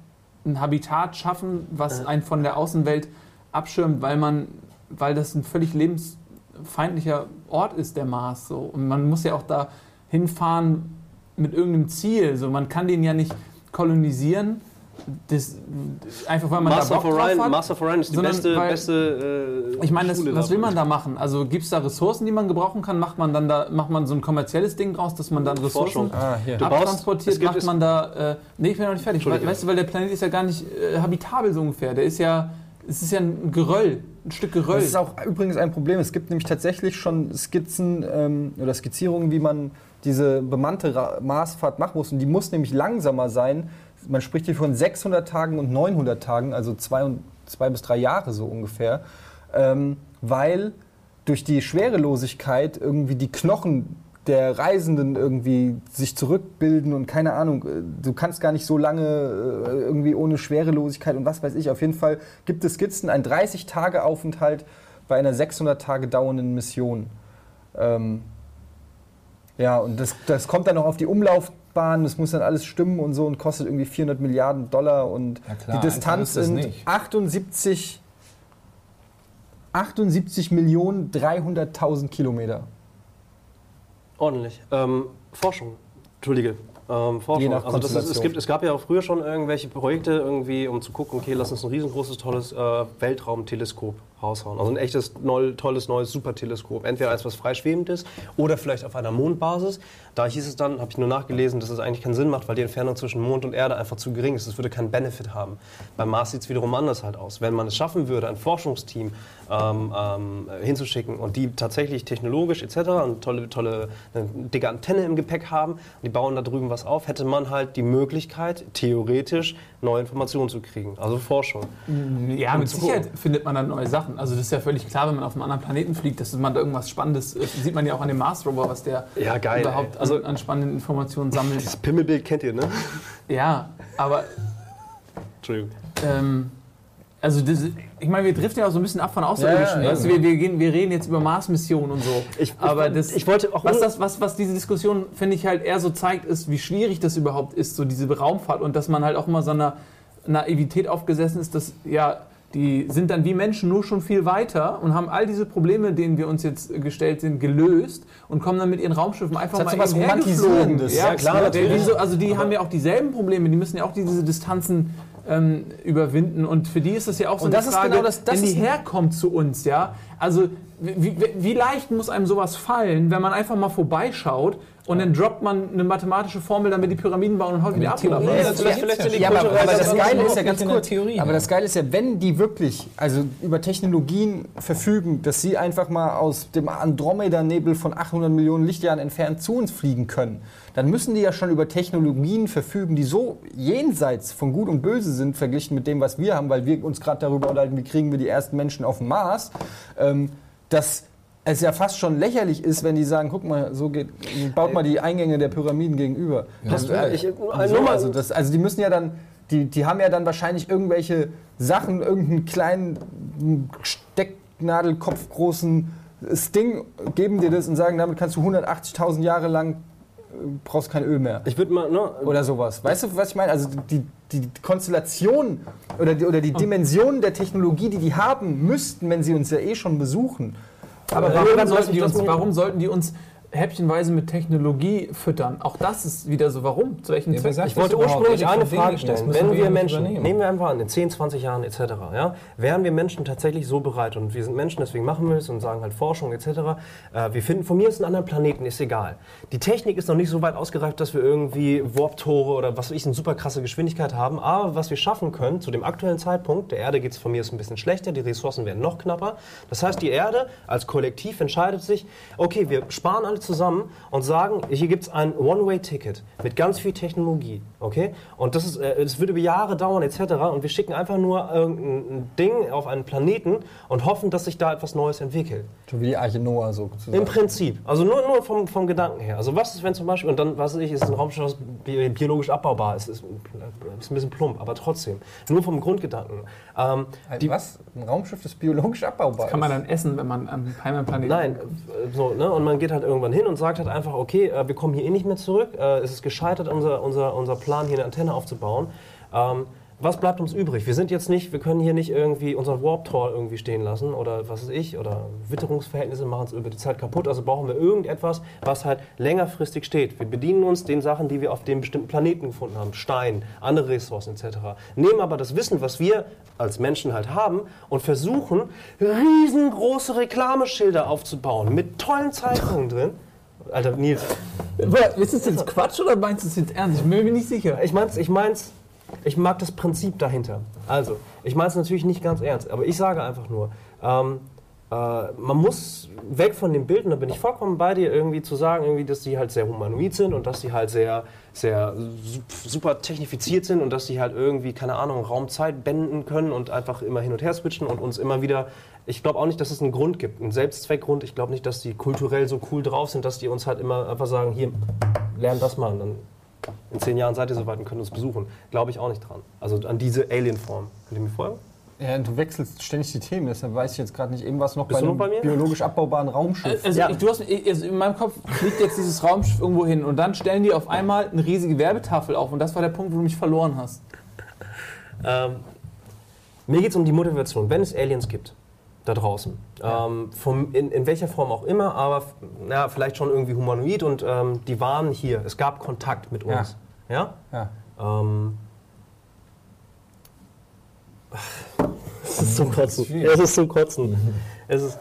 ein Habitat schaffen, was einen von der Außenwelt abschirmt, weil man, weil das ein völlig lebensfeindlicher Ort ist, der Mars. So. Und man muss ja auch da hinfahren mit irgendeinem Ziel. So, man kann den ja nicht kolonisieren. Das, einfach weil man Master da Bock drauf Orion, hat. Master of Orion ist die beste, weil- beste äh, Ich meine, das, was will man da machen? Also gibt es da Ressourcen, die man gebrauchen kann? Macht man dann da, macht man so ein kommerzielles Ding draus, dass man dann Ressourcen. Ah, abtransportiert? Macht man da. Äh, nee, ich bin noch nicht fertig. Weil, weißt du, weil der Planet ist ja gar nicht äh, habitabel so ungefähr. Der ist ja, es ist ja ein Geröll, ein Stück Geröll. Das ist auch übrigens ein Problem. Es gibt nämlich tatsächlich schon Skizzen ähm, oder Skizzierungen, wie man diese bemannte Ra Marsfahrt machen muss. Und die muss nämlich langsamer sein. Man spricht hier von 600 Tagen und 900 Tagen, also zwei, zwei bis drei Jahre so ungefähr. Ähm, weil durch die Schwerelosigkeit irgendwie die Knochen der Reisenden irgendwie sich zurückbilden und keine Ahnung, äh, du kannst gar nicht so lange äh, irgendwie ohne Schwerelosigkeit und was weiß ich. Auf jeden Fall gibt es Skizzen, ein 30-Tage-Aufenthalt bei einer 600 Tage dauernden Mission. Ähm, ja, und das, das kommt dann noch auf die Umlaufbahn, das muss dann alles stimmen und so und kostet irgendwie 400 Milliarden Dollar und Ja klar, die Distanz sind nicht. 78, 78 Millionen 300.000 Kilometer. Ordentlich. Ähm, Forschung. Entschuldige. Ähm, Forschung. Je nach also das ist, es, gibt, es gab ja auch früher schon irgendwelche Projekte, irgendwie, um zu gucken, okay, lass uns ein riesengroßes, tolles äh, Weltraumteleskop raushauen. Also ein echtes, neu, tolles, neues Superteleskop. Entweder eins, was freischwebend ist oder vielleicht auf einer Mondbasis. Da hieß es dann, habe ich nur nachgelesen, dass es eigentlich keinen Sinn macht, weil die Entfernung zwischen Mond und Erde einfach zu gering ist. Es würde keinen Benefit haben. Beim Mars sieht es wiederum anders halt aus. Wenn man es schaffen würde, ein Forschungsteam ähm, ähm, hinzuschicken und die tatsächlich technologisch etc. und tolle, tolle, eine dicke Antenne im Gepäck haben, und die bauen da drüben was auf, hätte man halt die Möglichkeit, theoretisch neue Informationen zu kriegen. Also Forschung. Ja, mit Sicherheit findet man dann neue Sachen. Also das ist ja völlig klar, wenn man auf einem anderen Planeten fliegt, dass man da irgendwas Spannendes, äh, sieht man ja auch an dem Mars Rover, was der Ja, geil, überhaupt. Also- an, an spannenden Informationen sammelt. Das Pimmelbild kennt ihr, ne? Ja, aber Entschuldigung. ähm, also das, ich meine, wir driften ja auch so ein bisschen ab von Außerirdischen. Ja, ja, du, wir, wir, gehen, wir reden jetzt über Mars-Missionen und so. Ich- aber ich- das, ich wollte auch- was, das, was, was diese Diskussion, finde ich, halt eher so zeigt, ist, wie schwierig das überhaupt ist, so diese Raumfahrt und dass man halt auch immer so einer Naivität aufgesessen ist, dass ja, die sind dann wie Menschen nur schon viel weiter und haben all diese Probleme, denen wir uns jetzt gestellt sind, gelöst und kommen dann mit ihren Raumschiffen einfach Das mal was. Romantisierendes. Ja, Ja, klar, natürlich. so, also die haben ja auch dieselben Probleme, die müssen ja auch diese Distanzen ähm, überwinden. Und für die ist das ja auch so Und eine das Frage, genau das- das wenn die herkommt zu uns, ja, also wie, wie, wie leicht muss einem sowas fallen, wenn man einfach mal vorbeischaut und dann droppt man eine mathematische Formel, damit die Pyramiden bauen und haut wieder ab. Theorie oder was? ist vielleicht- Ja, aber, aber das das Geile ist ja ganz in der kurz. Theorie, aber ja. das Geile ist ja, wenn die wirklich, also über Technologien verfügen, dass sie einfach mal aus dem Andromeda-Nebel von 800 Millionen Lichtjahren entfernt zu uns fliegen können, dann müssen die ja schon über Technologien verfügen, die so jenseits von Gut und Böse sind, verglichen mit dem, was wir haben, weil wir uns gerade darüber unterhalten, wie kriegen wir die ersten Menschen auf dem Mars, ähm, dass es ja fast schon lächerlich ist, wenn die sagen, guck mal, so geht, baut mal die Eingänge der Pyramiden gegenüber. Das- äh, ich- so, nur mal- also, das, also die müssen ja dann, die, die haben ja dann wahrscheinlich irgendwelche Sachen, irgendeinen kleinen Stecknadelkopf großen Sting, geben dir das und sagen, damit kannst du 180.000 Jahre lang äh, brauchst kein Öl mehr. Ich würde mal, ne, Oder sowas. Weißt du, was ich meine? Also die, die Konstellation oder die, oder die Dimension der Technologie, die die haben müssten, wenn sie uns ja eh schon besuchen. Aber warum sollten, die uns, warum sollten die uns häppchenweise mit Technologie füttern? Auch das ist wieder so, warum? Zu welchem Ja, Zweck? Ich wollte ursprünglich eine Frage stellen. Wenn wir wir Menschen, übernehmen. nehmen wir einfach an, in 10, 20 Jahren etc., ja, wären wir Menschen tatsächlich so bereit und wir sind Menschen, deswegen machen wir es und sagen halt Forschung etc., äh, wir finden von mir aus einen anderen Planeten, ist egal. Die Technik ist noch nicht so weit ausgereift, dass wir irgendwie Warp-Tore oder was weiß ich, eine super krasse Geschwindigkeit haben, aber was wir schaffen können zu dem aktuellen Zeitpunkt, der Erde geht es von mir aus ein bisschen schlechter, die Ressourcen werden noch knapper, das heißt, die Erde als Kollektiv entscheidet sich, okay, wir sparen alle zusammen und sagen, hier gibt es ein One-Way-Ticket mit ganz viel Technologie, okay? Und das, ist, äh, das wird über Jahre dauern etc. Und wir schicken einfach nur irgendein Ding auf einen Planeten und hoffen, dass sich da etwas Neues entwickelt. So wie die Arche Noah so. Im Prinzip. Also nur, nur vom, vom Gedanken her. Also was ist, wenn zum Beispiel, und dann, was weiß ich, ist ein Raumschiff, das bi- biologisch abbaubar ist, ist, ist ein bisschen plump, aber trotzdem. Nur vom Grundgedanken. Ähm, Die, was? Ein Raumschiff, das biologisch abbaubar Kann man dann essen, wenn man am Heimatplaneten Nein, äh, so, ne? Und man geht halt irgendwann hin und sagt halt einfach, okay, äh, wir kommen hier eh nicht mehr zurück. Äh, es ist gescheitert, unser, unser, unser Plan, hier eine Antenne aufzubauen. Ähm, was bleibt uns übrig? Wir sind jetzt nicht, wir können hier nicht irgendwie unseren Warp-Tor irgendwie stehen lassen oder was weiß ich, oder Witterungsverhältnisse machen es über die Zeit kaputt. Also brauchen wir irgendetwas, was halt längerfristig steht. Wir bedienen uns den Sachen, die wir auf dem bestimmten Planeten gefunden haben, Stein, andere Ressourcen etc. Nehmen aber das Wissen, was wir als Menschen halt haben und versuchen, riesengroße Reklameschilder aufzubauen mit tollen Zeichnungen drin. Alter, Nils, Ist das jetzt Quatsch oder meinst du es jetzt ernst? Ich bin mir nicht sicher. ich mein's, ich mein's, ich mag das Prinzip dahinter. Also, ich mein's natürlich nicht ganz ernst, aber ich sage einfach nur, ähm, äh, man muss weg von dem Bild, und da bin ich vollkommen bei dir, irgendwie zu sagen, irgendwie, dass die halt sehr humanoid sind und dass die halt sehr, sehr su- super technifiziert sind und dass die halt irgendwie, keine Ahnung, Raumzeit benden können und einfach immer hin und her switchen und uns immer wieder. Ich glaube auch nicht, dass es einen Grund gibt, einen Selbstzweckgrund. Ich glaube nicht, dass die kulturell so cool drauf sind, dass die uns halt immer einfach sagen, hier, lern das mal und dann in zehn Jahren seid ihr soweit und könnt uns besuchen. Glaube ich auch nicht dran. Also an diese Alien-Form. Könnt ihr mir folgen? Ja, du wechselst ständig die Themen, deshalb weiß ich jetzt gerade nicht, irgendwas noch Bist bei einem noch bei mir? biologisch abbaubaren Raumschiff. Also, Ja. ich, du hast, ich- also in meinem Kopf fliegt jetzt dieses Raumschiff irgendwo hin und dann stellen die auf einmal eine riesige Werbetafel auf und das war der Punkt, wo du mich verloren hast. Ähm, mir geht es um die Motivation. Wenn es Aliens gibt, da draußen, ähm, vom, in, in welcher Form auch immer, aber na, vielleicht schon irgendwie humanoid und ähm, die waren hier. Es gab Kontakt mit uns. Ja? ja. Ähm, Es ist zum Kotzen. Es ist zum Kotzen. Es ist,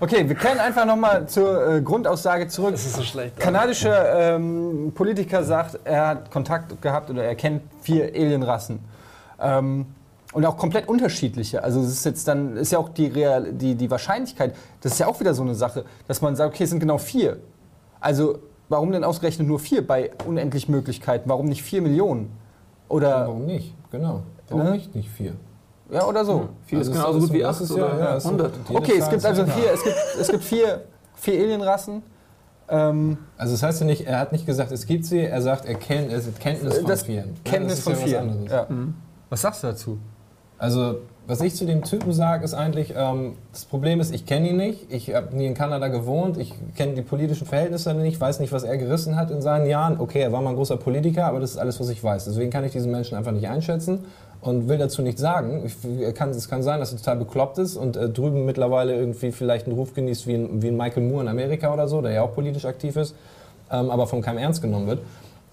Okay, wir kehren einfach nochmal zur äh, Grundaussage zurück. es ist so schlecht. Kanadischer ähm, Politiker sagt, er hat Kontakt gehabt oder er kennt vier Alienrassen. Ähm, und auch komplett unterschiedliche. Also es ist jetzt dann, ist ja auch die, Real, die, die Wahrscheinlichkeit, das ist ja auch wieder so eine Sache, dass man sagt, okay, es sind genau vier. Also warum denn ausgerechnet nur vier bei unendlich Möglichkeiten? Warum nicht vier Millionen? Oder, Warum nicht? Genau. Warum Ne? nicht? Nicht vier. ja, oder so. Viel ist Also genauso es gut wie das 8 ist ja- oder ja, es ist 100. jede Okay, es gibt ist also ja vier, es gibt, es gibt vier, vier Alienrassen. Ähm, Also das heißt ja nicht, er hat nicht gesagt, es gibt sie, er sagt, er kennt, es ist Kenntnis von. Ja, Kenntnis das ist von ja was vier. Ja. Was sagst du dazu? Also, was ich zu dem Typen sage, ist eigentlich, ähm, das Problem ist, ich kenne ihn nicht, ich habe nie in Kanada gewohnt, ich kenne die politischen Verhältnisse nicht, weiß nicht, was er gerissen hat in seinen Jahren. Okay, er war mal ein großer Politiker, aber das ist alles, was ich weiß. Deswegen kann ich diesen Menschen einfach nicht einschätzen und will dazu nichts sagen. Ich, kann, es kann sein, dass er total bekloppt ist und äh, drüben mittlerweile irgendwie vielleicht einen Ruf genießt wie ein, wie ein Michael Moore in Amerika oder so, der ja auch politisch aktiv ist, ähm, aber von keinem ernst genommen wird.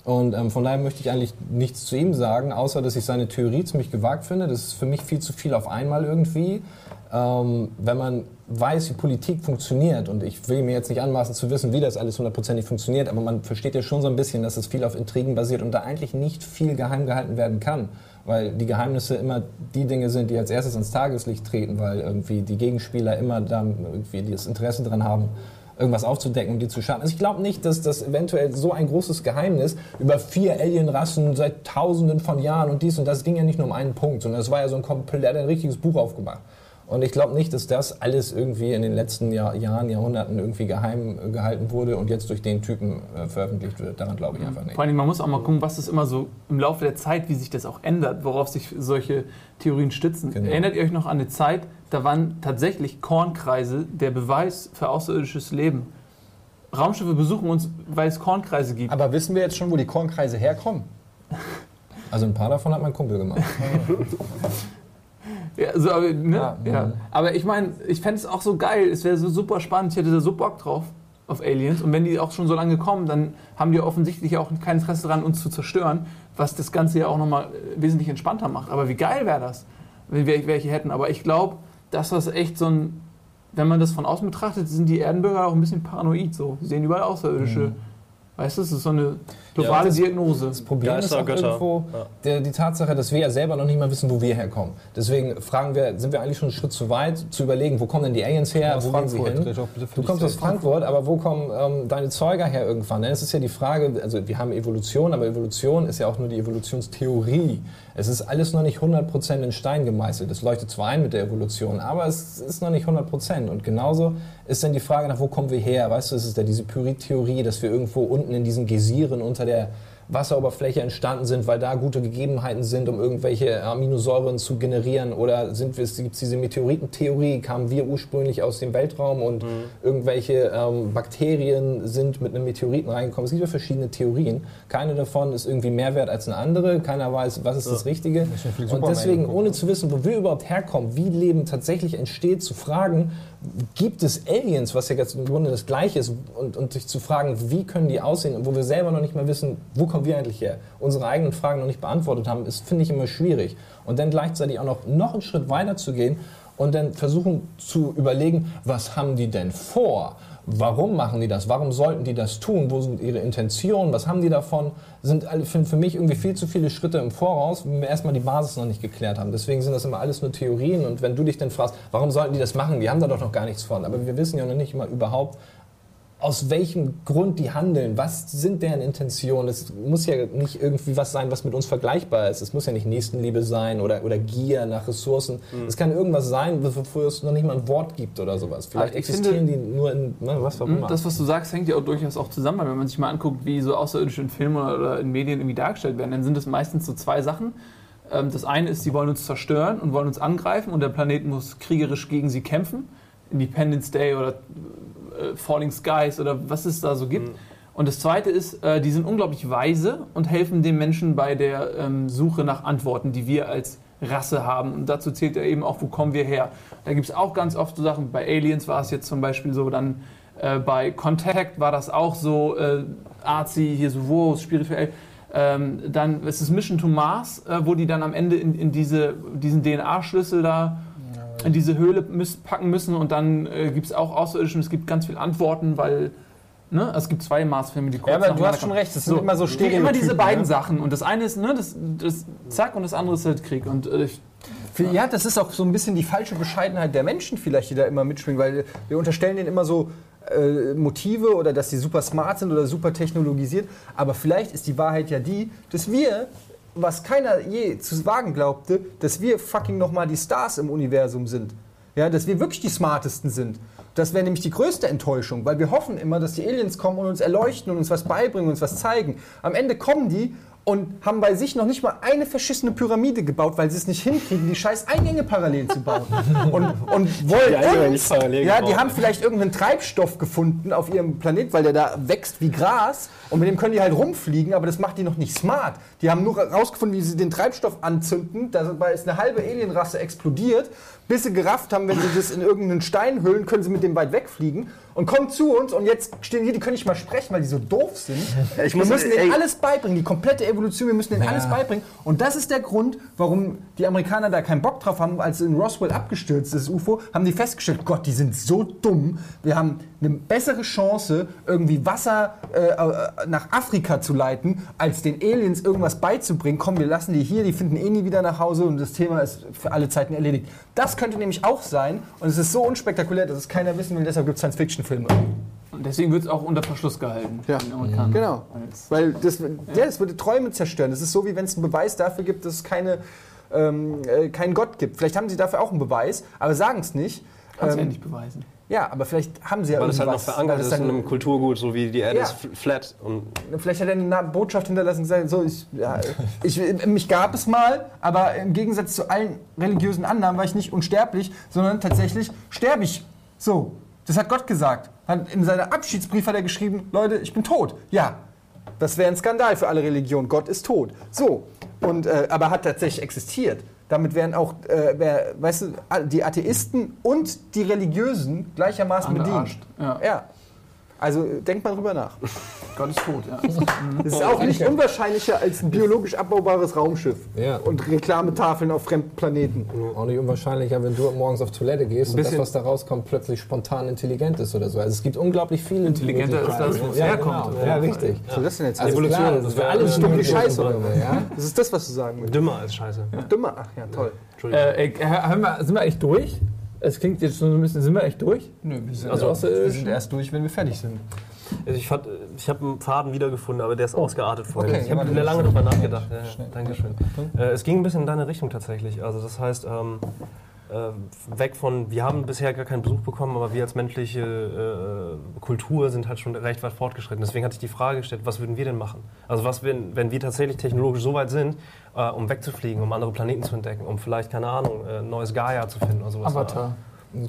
Und ähm, von daher möchte ich eigentlich nichts zu ihm sagen, außer dass ich seine Theorie ziemlich gewagt finde. Das ist für mich viel zu viel auf einmal irgendwie. Ähm, wenn man weiß, wie Politik funktioniert, und ich will mir jetzt nicht anmaßen zu wissen, wie das alles hundertprozentig funktioniert, aber man versteht ja schon so ein bisschen, dass es viel auf Intrigen basiert und da eigentlich nicht viel geheim gehalten werden kann. Weil die Geheimnisse immer die Dinge sind, die als erstes ins Tageslicht treten, weil irgendwie die Gegenspieler immer da irgendwie das Interesse dran haben, irgendwas aufzudecken, um die zu schaden. Also ich glaube nicht, dass das eventuell so ein großes Geheimnis über vier Alienrassen seit Tausenden von Jahren und dies und das ging ja nicht nur um einen Punkt, sondern es war ja so ein komplett ein richtiges Buch aufgemacht. Und ich glaube nicht, dass das alles irgendwie in den letzten Jahr, Jahren, Jahrhunderten irgendwie geheim äh, gehalten wurde und jetzt durch den Typen äh, veröffentlicht wird. Daran glaube ich einfach nicht. Vor allem, man muss auch mal gucken, was das immer so im Laufe der Zeit, wie sich das auch ändert, worauf sich solche Theorien stützen. Genau. Erinnert ihr euch noch an eine Zeit, da waren tatsächlich Kornkreise der Beweis für außerirdisches Leben. Raumschiffe besuchen uns, weil es Kornkreise gibt. Aber wissen wir jetzt schon, wo die Kornkreise herkommen? Also ein paar davon hat mein Kumpel gemacht. Ja, so, aber, ne? Ja, ja, mhm. aber ich meine, ich fände es auch so geil, es wäre so super spannend, ich hätte da so Bock drauf auf Aliens und wenn die auch schon so lange kommen, dann haben die offensichtlich auch kein Interesse daran, uns zu zerstören, was das Ganze ja auch nochmal wesentlich entspannter macht. Aber wie geil wäre das, wenn wir welche hätten. Aber ich glaube, dass das echt so ein, wenn man das von außen betrachtet, sind die Erdenbürger auch ein bisschen paranoid so. Sie sehen überall Außerirdische. Weißt du, es ist so eine globale das- Diagnose. Das Problem ist Geister, auch Götter. irgendwo Ja. der, die Tatsache, dass wir ja selber noch nicht mal wissen, wo wir herkommen. Deswegen fragen wir, sind wir eigentlich schon einen Schritt zu weit, zu überlegen, wo kommen denn die Aliens her, wo gehen sie Frankfurt. hin? Du kommst aus. Frankfurt, aber wo kommen ähm, deine Zeuger her irgendwann? Denn es ist ja die Frage, also wir haben Evolution, aber Evolution ist ja auch nur die Evolutionstheorie. Es ist alles noch nicht 100% in Stein gemeißelt. Es leuchtet zwar ein mit der Evolution, aber es ist noch nicht 100%. Und genauso ist dann die Frage nach, wo kommen wir her? Weißt du, es ist ja diese Pyrit-Theorie, dass wir irgendwo unten in diesen Gesieren unter der Wasseroberfläche entstanden sind, weil da gute Gegebenheiten sind, um irgendwelche Aminosäuren zu generieren? Oder sind wir, gibt es diese Meteoritentheorie, kamen wir ursprünglich aus dem Weltraum und irgendwelche ähm, Bakterien sind mit einem Meteoriten reingekommen? Es gibt ja verschiedene Theorien. Keine davon ist irgendwie mehr wert als eine andere. Keiner weiß, was ist das Richtige. schon viel Und deswegen, ohne ne? zu wissen, wo wir überhaupt herkommen, wie Leben tatsächlich entsteht, zu fragen, gibt es Aliens, was ja jetzt im Grunde das Gleiche ist, und, und sich zu fragen, wie können die aussehen, wo wir selber noch nicht mal wissen, wo kommen wir eigentlich her, unsere eigenen Fragen noch nicht beantwortet haben, ist, finde ich, immer schwierig. Und dann gleichzeitig auch noch, noch einen Schritt weiter zu gehen und dann versuchen zu überlegen, was haben die denn vor? Warum machen die das? Warum sollten die das tun? Wo sind ihre Intentionen? Was haben die davon? Sind für mich irgendwie viel zu viele Schritte im Voraus, wenn wir erstmal die Basis noch nicht geklärt haben. Deswegen sind das immer alles nur Theorien. Und wenn du dich dann fragst, warum sollten die das machen? Die haben da doch noch gar nichts von. Aber wir wissen ja noch nicht mal überhaupt, aus welchem Grund die handeln, was sind deren Intentionen. Es muss ja nicht irgendwie was sein, was mit uns vergleichbar ist. Es muss ja nicht Nächstenliebe sein oder, oder Gier nach Ressourcen. Es kann irgendwas sein, wofür es noch nicht mal ein Wort gibt oder sowas. Vielleicht ich existieren finde- die nur in ne, was auch Hm, immer. Das, was du sagst, hängt ja auch durchaus auch zusammen, weil wenn man sich mal anguckt, wie so Außerirdische in Filmen oder- oder in Medien irgendwie dargestellt werden, dann sind es meistens so zwei Sachen. Ähm, Das eine ist, sie wollen uns zerstören und wollen uns angreifen und der Planet muss kriegerisch gegen sie kämpfen. Independence Day oder äh, Falling Skies oder was es da so gibt. Und das zweite ist, äh, die sind unglaublich weise und helfen den Menschen bei der ähm, Suche nach Antworten, die wir als Rasse haben. Und dazu zählt ja eben auch, wo kommen wir her. Da gibt es auch ganz oft so Sachen. Bei Aliens war es jetzt zum Beispiel so, dann äh, bei Contact war das auch so, äh, artsy, hier so, wow, spirituell. Ähm, dann ist es Mission to Mars, äh, wo die dann am Ende in, in diese, diesen DNA-Schlüssel da in diese Höhle müß, packen müssen und dann äh, gibt es auch Außerirdische und es gibt ganz viele Antworten, weil ne, es gibt zwei Mars-Filme, die kurz Ja, aber du hast schon recht, es sind immer so Immer Stereotypen. diese beiden ne? Sachen und das eine ist ne, das, das Zack und das andere ist halt Krieg und äh, ich, Ja, das ist auch so ein bisschen die falsche Bescheidenheit der Menschen vielleicht, die da immer mitschwingen, weil wir unterstellen denen immer so äh, Motive oder dass sie super smart sind oder super technologisiert. Aber vielleicht ist die Wahrheit ja die, dass wir, was keiner je zu wagen glaubte, dass wir fucking nochmal die Stars im Universum sind. Ja, dass wir wirklich die smartesten sind. Das wäre nämlich die größte Enttäuschung, weil wir hoffen immer, dass die Aliens kommen und uns erleuchten und uns was beibringen, uns was zeigen. Am Ende kommen die und haben bei sich noch nicht mal eine verschissene Pyramide gebaut, weil sie es nicht hinkriegen, die scheiß Eingänge parallel zu bauen. Und, und wollen Die uns, ja, die haben vielleicht irgendeinen Treibstoff gefunden auf ihrem Planet, weil der da wächst wie Gras und mit dem können die halt rumfliegen, aber das macht die noch nicht smart. Die haben nur herausgefunden, wie sie den Treibstoff anzünden, dabei ist eine halbe Alienrasse explodiert, bis sie gerafft haben, wenn sie das in irgendeinen Stein hüllen, können sie mit dem weit wegfliegen und kommen zu uns und jetzt stehen hier, die können nicht mal sprechen, weil die so doof sind. ich wir muss- müssen denen ey. alles beibringen, die komplette Evolution, wir müssen denen Ja. alles beibringen und das ist der Grund, warum die Amerikaner da keinen Bock drauf haben, als in Roswell abgestürzt ist, das UFO, haben die festgestellt, Gott, die sind so dumm, wir haben eine bessere Chance, irgendwie Wasser äh, äh, nach Afrika zu leiten, als den Aliens irgendwas beizubringen. Komm, wir lassen die hier, die finden eh nie wieder nach Hause und das Thema ist für alle Zeiten erledigt. Das könnte nämlich auch sein und es ist so unspektakulär, dass es keiner wissen will, deshalb gibt es Science-Fiction-Filme. und deswegen wird es auch unter Verschluss gehalten. Ja. Genau. Als- Weil das, ja, das würde Träume zerstören. Das ist so, wie wenn es einen Beweis dafür gibt, dass es keine, ähm, äh, keinen Gott gibt. Vielleicht haben sie dafür auch einen Beweis, aber sagen es nicht. Kannst du ja Ähm, nicht beweisen. ja, aber vielleicht haben sie ja Weil es halt noch irgendwas, verankert ist in einem Kulturgut, so wie die Erde Ja. ist fl- flat. Und Vielleicht hat er eine Botschaft hinterlassen und gesagt, so, ich, ja, ich, mich gab es mal, aber im Gegensatz zu allen religiösen Annahmen war ich nicht unsterblich, sondern tatsächlich sterbe ich. So, das hat Gott gesagt. Hat, in seinem Abschiedsbrief hat er geschrieben, Leute, ich bin tot. Ja, das wäre ein Skandal für alle Religionen. Gott ist tot. So, und, äh, aber hat tatsächlich existiert. Damit wären auch, äh, wär, weißt du, die Atheisten und die Religiösen gleichermaßen bedient. Ja. ja. Also denkt mal drüber nach. Gott ist tot, ja. Das ist auch nicht unwahrscheinlicher als ein biologisch abbaubares Raumschiff Ja. und Reklametafeln auf fremden Planeten. Auch nicht unwahrscheinlicher, wenn du morgens auf Toilette gehst und das, was da rauskommt, plötzlich spontan intelligent ist oder so. Also es gibt unglaublich viele Intelligenter ist das, wo es ja, herkommt. Genau. Ja, richtig. Was soll das denn jetzt? Also Evolution, klar, das wäre alles dumm wie Scheiße, oder? Ja? das ist das, was du sagen willst. dümmer als Scheiße. Dümmer. Ach ja, toll. Entschuldigung. Äh, ey, hören wir, sind wir echt durch? Es klingt jetzt schon so ein bisschen, sind wir echt durch? Nö, wir sind, Also wir außerirdischen? sind erst durch, wenn wir fertig sind. Also ich fand, ich habe einen Faden wiedergefunden, aber der ist ausgeartet vorhin. Okay, ich habe lange drüber nachgedacht. Ja. Dankeschön. Äh, es ging ein bisschen in deine Richtung tatsächlich. Also das heißt, ähm, äh, weg von, wir haben bisher gar keinen Besuch bekommen, aber wir als menschliche äh, Kultur sind halt schon recht weit fortgeschritten. Deswegen hatte ich die Frage gestellt, was würden wir denn machen? Also was, wenn, wenn wir tatsächlich technologisch so weit sind, äh, um wegzufliegen, um andere Planeten zu entdecken, um vielleicht, keine Ahnung, äh, neues Gaia zu finden oder sowas. Avatar.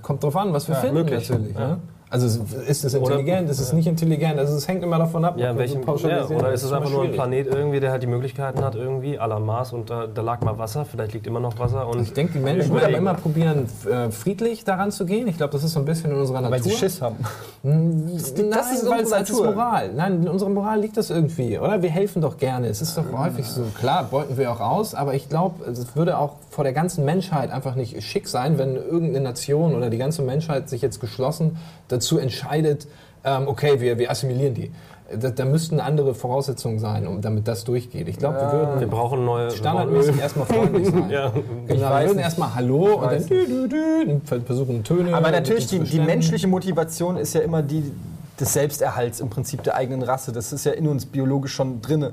Kommt drauf an, was wir Ja, finden möglich. natürlich. Ja. Ne? Also ist es intelligent, ist es nicht intelligent? Also es hängt immer davon ab, Ja, welchen, so ja, oder ist es einfach nur ein. Planet irgendwie, der halt die Möglichkeiten hat, irgendwie, à la Mars und da, da lag mal Wasser, vielleicht liegt immer noch Wasser. Und Ich denke, die Menschen würden aber immer probieren, äh, friedlich daran zu gehen. Ich glaube, das ist so ein bisschen in unserer Natur. Weil sie Schiss haben. Nein, das ist weil unsere es als. Moral. Nein, in unserer Moral liegt das irgendwie, oder? Wir helfen doch gerne. Es ist doch häufig so. Klar, beuten wir auch aus, aber ich glaube, es würde auch vor der ganzen Menschheit einfach nicht schick sein, wenn irgendeine Nation oder die ganze Menschheit sich jetzt geschlossen dazu entscheidet, ähm, okay, wir, wir assimilieren die. Da, da müssten andere Voraussetzungen sein, um, damit das durchgeht. Ich glaube, wir wir würden brauchen neue. wir standardmäßig erstmal freundlich sein. Ja. Genau, wir würden erstmal Hallo und dann dü, dü, dü, versuchen Töne. Aber natürlich, die, die menschliche Motivation ist ja immer die des Selbsterhalts im Prinzip der eigenen Rasse. Das ist ja in uns biologisch schon drinne.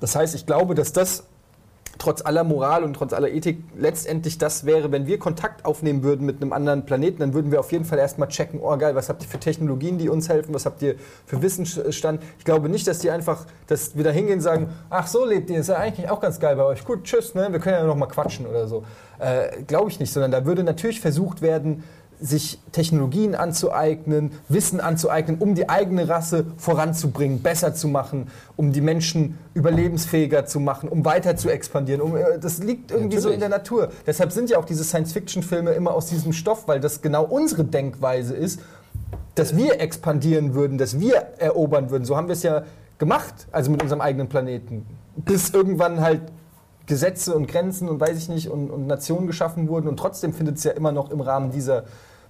Das heißt, ich glaube, dass das trotz aller Moral und trotz aller Ethik letztendlich das wäre, wenn wir Kontakt aufnehmen würden mit einem anderen Planeten, dann würden wir auf jeden Fall erstmal checken, oh geil, was habt ihr für Technologien, die uns helfen, was habt ihr für Wissensstand. Ich glaube nicht, dass die einfach, dass wir da hingehen und sagen, ach so lebt ihr, ist ja eigentlich auch ganz geil bei euch. Gut, tschüss, ne? wir können ja noch mal quatschen oder so. Äh, glaube ich nicht, sondern da würde natürlich versucht werden, sich Technologien anzueignen, Wissen anzueignen, um die eigene Rasse voranzubringen, besser zu machen, um die Menschen überlebensfähiger zu machen, um weiter zu expandieren. Um, äh, das liegt irgendwie so in der Natur. Deshalb sind ja auch diese Science-Fiction-Filme immer aus diesem Stoff, weil das genau unsere Denkweise ist, dass wir expandieren würden, dass wir erobern würden. So haben wir es ja gemacht, also mit unserem eigenen Planeten. Bis irgendwann halt Gesetze und Grenzen und weiß ich nicht und, und Nationen geschaffen wurden und trotzdem findet es ja immer noch im Rahmen dieser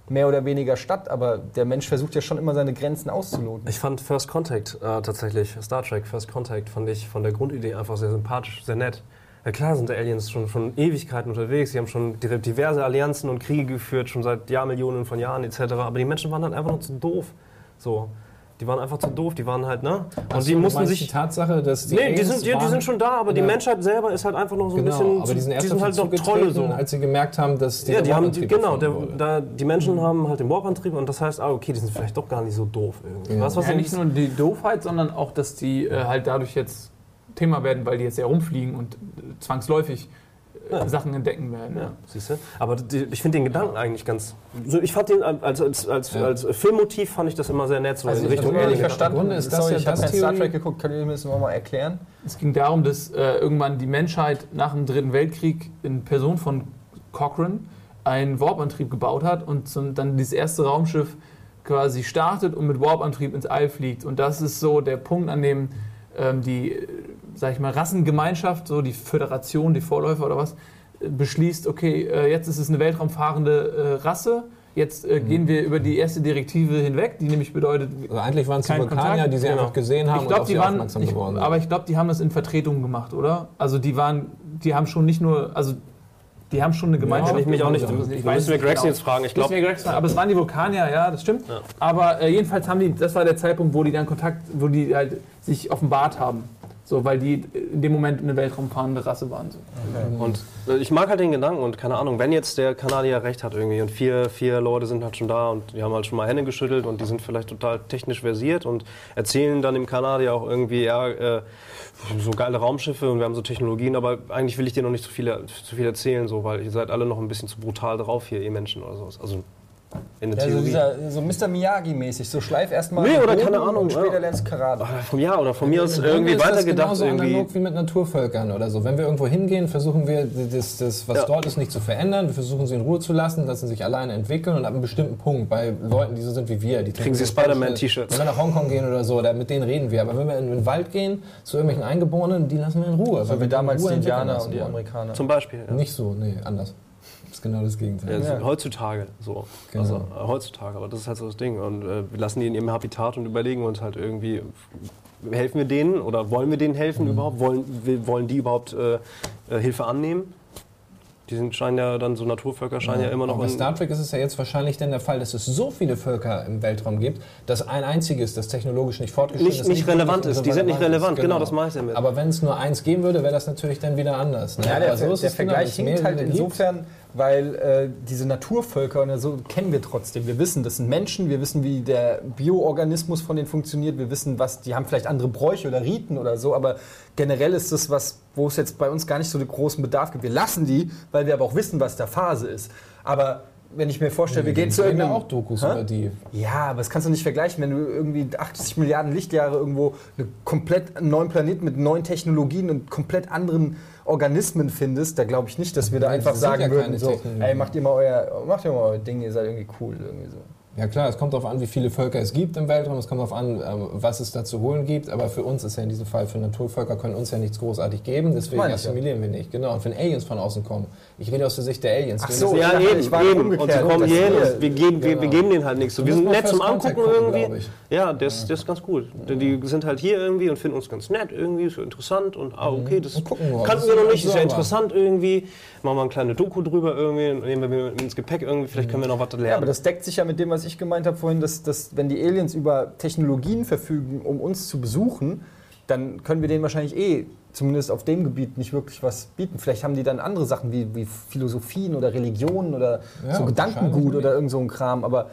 mehr oder weniger statt, aber der Mensch versucht ja schon immer seine Grenzen auszuloten. Ich fand First Contact äh, tatsächlich, Star Trek First Contact, fand ich von der Grundidee einfach sehr sympathisch, sehr nett. Ja klar sind die Aliens schon, schon Ewigkeiten unterwegs, sie haben schon di- diverse Allianzen und Kriege geführt, schon seit Jahrmillionen von Jahren etc. Aber die Menschen waren halt einfach nur zu doof. So. Die waren einfach zu doof, die waren halt, ne? Und Ach so, die mussten sich. Die Tatsache, dass die nee, die sind, die, die sind schon da, aber die. Menschheit selber ist halt einfach noch so ein Genau, bisschen. aber die sind erst die sind halt noch Trolle so. als sie gemerkt haben, dass Ja, die haben, genau, der, da, die Menschen haben halt den Warp-Antrieb und das heißt, ah, okay, die sind vielleicht doch gar nicht so doof irgendwie. Ja. Du, was Ja, ich- nicht nur die Doofheit, sondern auch, dass die äh, halt dadurch jetzt Thema werden, weil die jetzt ja rumfliegen und äh, zwangsläufig Ja. Sachen entdecken werden. Ja, siehst du? Aber die, ich finde den Gedanken eigentlich ganz. So, ich fand den als, als, als, Ja. als Filmmotiv fand ich das immer sehr nett, so Also in ich Richtung nicht Alien. verstanden. Grunde ist das Sorry, ja ich habe kein Star Trek geguckt, könnt ihr mir das nochmal erklären? Es ging darum, dass äh, irgendwann die Menschheit nach dem Dritten Weltkrieg in Person von Cochrane einen Warp-Antrieb gebaut hat und zum, dann dieses erste Raumschiff quasi startet und mit Warp-Antrieb ins All fliegt. Und das ist so der Punkt, an dem ähm, die, äh, sag ich mal, Rassengemeinschaft, so die Föderation, die Vorläufer oder was, äh, beschließt, okay, äh, jetzt ist es eine weltraumfahrende äh, Rasse, jetzt äh, Mhm. gehen wir über die erste Direktive hinweg, die nämlich bedeutet, Also eigentlich waren es die Vulkanier, die sie genau. einfach gesehen haben ich glaube, und auf die sie waren, aufmerksam ich, geworden sind. aber ich glaube, die haben das in Vertretungen gemacht, oder? Also die waren, die haben schon nicht nur, also die haben schon eine Gemeinschaft. Kenn ich mich auch nicht. Ich weiß müssen wir Grex genau. jetzt fragen. Ich glaube. Aber es waren die Vulkanier, ja, das stimmt. Ja. Aber äh, jedenfalls haben die, das war der Zeitpunkt, wo die dann Kontakt, wo die halt sich offenbart haben. So, weil die in dem Moment eine weltraumfahrende Rasse waren. So. Und äh, ich mag halt den Gedanken und keine Ahnung, wenn jetzt der Kanadier recht hat irgendwie und vier, vier Leute sind halt schon da und die haben halt schon mal Hände geschüttelt und die sind vielleicht total technisch versiert und erzählen dann dem Kanadier auch irgendwie, ja, äh, so geile Raumschiffe und wir haben so Technologien, aber eigentlich will ich dir noch nicht zu viel, zu viel erzählen, so, weil ihr seid alle noch ein bisschen zu brutal drauf hier, ihr Menschen oder sowas. Also in der Ja, so, Theorie. dieser, so Mr. Miyagi-mäßig, so schleif erstmal Nee, oder Boden keine Ahnung, und später ja. lernst du Karate. Vom Jahr oder von mir aus irgendwie ist das weitergedacht. genauso Irgendwie. analog wie mit Naturvölkern oder so. Wenn wir irgendwo hingehen, versuchen wir, das, das was Ja. dort ist, nicht zu verändern. Wir versuchen sie in Ruhe zu lassen, lassen sich alleine entwickeln und ab einem bestimmten Punkt, bei Leuten, die so sind wie wir, die Kriegen sie Spider-Man-T-Shirts. Wenn wir nach Hongkong gehen oder so, da, mit denen reden wir. Aber wenn wir in den Wald gehen, zu irgendwelchen Eingeborenen, die lassen wir in Ruhe. So wie wir damals die Indianer und die ja. Amerikaner. Zum Beispiel. Ja. Nicht so, nee, anders. Das ist genau das Gegenteil. Ja, Ja. Heutzutage so. Genau. Also äh, heutzutage, aber das ist halt so das Ding. Und äh, wir lassen die in ihrem Habitat und überlegen uns halt irgendwie, helfen wir denen oder wollen wir denen helfen Mhm. überhaupt? Wollen, wir- wollen die überhaupt äh, äh, Hilfe annehmen? Die sind, scheinen ja dann so Naturvölker scheinen ja, immer noch bei in, Star Trek ist es ja jetzt wahrscheinlich denn der Fall, dass es so viele Völker im Weltraum gibt, dass ein einziges, das technologisch nicht fortgeschritten nicht, ist, nicht relevant ist. Die sind nicht relevant ist. genau, das mache ich damit. Aber wenn es nur eins geben würde, wäre das natürlich dann wieder anders. Ne? Ja, der, Aber so ist der es genau, Vergleich hinkt halt insofern, weil äh, diese Naturvölker und so kennen wir trotzdem. Wir wissen, das sind Menschen, wir wissen, wie der Bioorganismus von denen funktioniert, wir wissen, was, die haben vielleicht andere Bräuche oder Riten oder so, aber generell ist das was, wo es jetzt bei uns gar nicht so den großen Bedarf gibt. Wir lassen die, weil wir aber auch wissen, was da Phase ist. Aber wenn ich mir vorstelle, wir gehen zu irgendeinem... auch Dokus Hä? über die. Ja, aber das kannst du nicht vergleichen, wenn du irgendwie 80 Milliarden Lichtjahre irgendwo einen komplett neuen Planeten mit neuen Technologien und komplett anderen Organismen findest. Da glaube ich nicht, dass wir da einfach sagen ja würden, so, ey, macht ihr mal euer, macht ihr mal euer Ding, ihr seid irgendwie cool. Irgendwie so. Ja klar, es kommt darauf an, wie viele Völker es gibt im Weltraum, es kommt darauf an, ähm, was es da zu holen gibt, aber für uns ist ja in diesem Fall, für Naturvölker können uns ja nichts großartig geben, deswegen ja. assimilieren wir nicht. Genau, und wenn Aliens von außen kommen, ich rede aus der Sicht der Aliens. Ach so, ja, eben, ich war eben. Und sie kommen hierhin wir- geben, wir, wir Genau. geben denen halt nichts. So, wir sind nett zum Angucken gucken, irgendwie. Ja, das, das ist ganz gut. Denn Die sind halt hier irgendwie und finden uns ganz nett irgendwie, ist so interessant und ah, okay, das kannten Das wir ist noch nicht, ist ja interessant irgendwie. Machen wir eine kleine Doku drüber irgendwie, nehmen wir mit ins Gepäck irgendwie, vielleicht können wir noch was lernen. Ja, aber das deckt sich ja mit dem, was ich gemeint habe vorhin, dass, dass wenn die Aliens über Technologien verfügen, um uns zu besuchen, dann können wir denen wahrscheinlich eh, zumindest auf dem Gebiet, nicht wirklich was bieten. Vielleicht haben die dann andere Sachen wie, wie Philosophien oder Religionen oder Ja, so Gedankengut oder irgend so ein Kram. Aber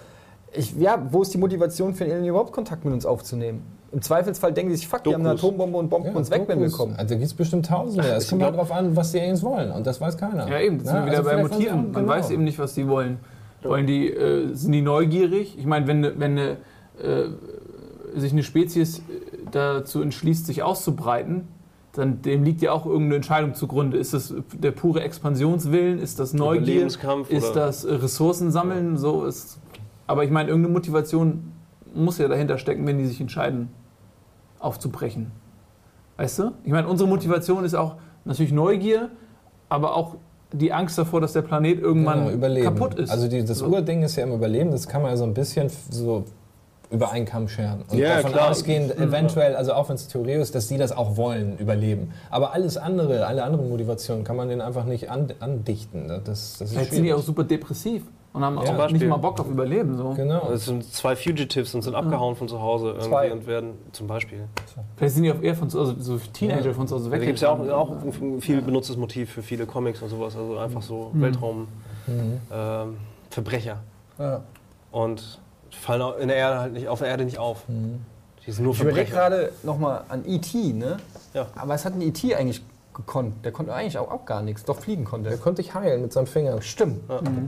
ich, ja, wo ist die Motivation für einen Alien überhaupt Kontakt mit uns aufzunehmen? Im Zweifelsfall denken die sich, fuck, die haben eine Dokus. Atombombe und bomben Ja, uns weg, wenn wir Dokus. kommen. Also da gibt es bestimmt Tausende. Es kommt halt darauf an, was die Aliens wollen und das weiß keiner. Ja, eben, das sind Ja, wir wieder also bei Motiven. Man genau. weiß eben nicht, was die wollen. Wollen die, äh, sind die neugierig? Ich meine, wenn, wenn äh, sich eine Spezies äh, dazu entschließt, sich auszubreiten, dann dem liegt ja auch irgendeine Entscheidung zugrunde. Ist das der pure Expansionswillen? Ist das Neugier? Ist oder- das äh, Ressourcen sammeln? So ist, aber ich meine, irgendeine Motivation muss ja dahinter stecken, wenn die sich entscheiden, aufzubrechen. Weißt du? Ich meine, unsere Motivation ist auch, Natürlich Neugier, aber auch die Angst davor, dass der Planet irgendwann Genau, überleben. kaputt ist. Also die, das So. Urding ist ja im Überleben, das kann man ja so ein bisschen so über einen Kamm scheren. Und Ja, davon klar. ausgehend, eventuell, also auch wenn es Theorie ist, dass die das auch wollen, überleben. Aber alles andere, alle anderen Motivationen kann man denen einfach nicht an, andichten. Das, das ist Vielleicht sind die auch super depressiv und haben Ja. auch Zum nicht Beispiel. mal Bock auf Überleben. So. Genau. Es sind zwei Fugitives und sind abgehauen von zu Hause irgendwie Zwei. und werden zum Beispiel. Vielleicht sind die auch eher von zu Hause, so Teenager Ja. von zu Hause Da weg. gibt es ja auch, auch ein viel benutztes Motiv für viele Comics und sowas. Also einfach so Weltraum Mhm. ähm, Verbrecher. Ja. Und fallen auch in der Erde halt nicht auf der Erde nicht auf. Mhm. Die sind nur Ich überlege gerade nochmal an E.T., ne? Ja. Aber was hat ein E.T. eigentlich gekonnt? Der konnte eigentlich auch, auch gar nichts. Doch fliegen konnte Der er. konnte ich heilen mit seinem Finger. Stimmt.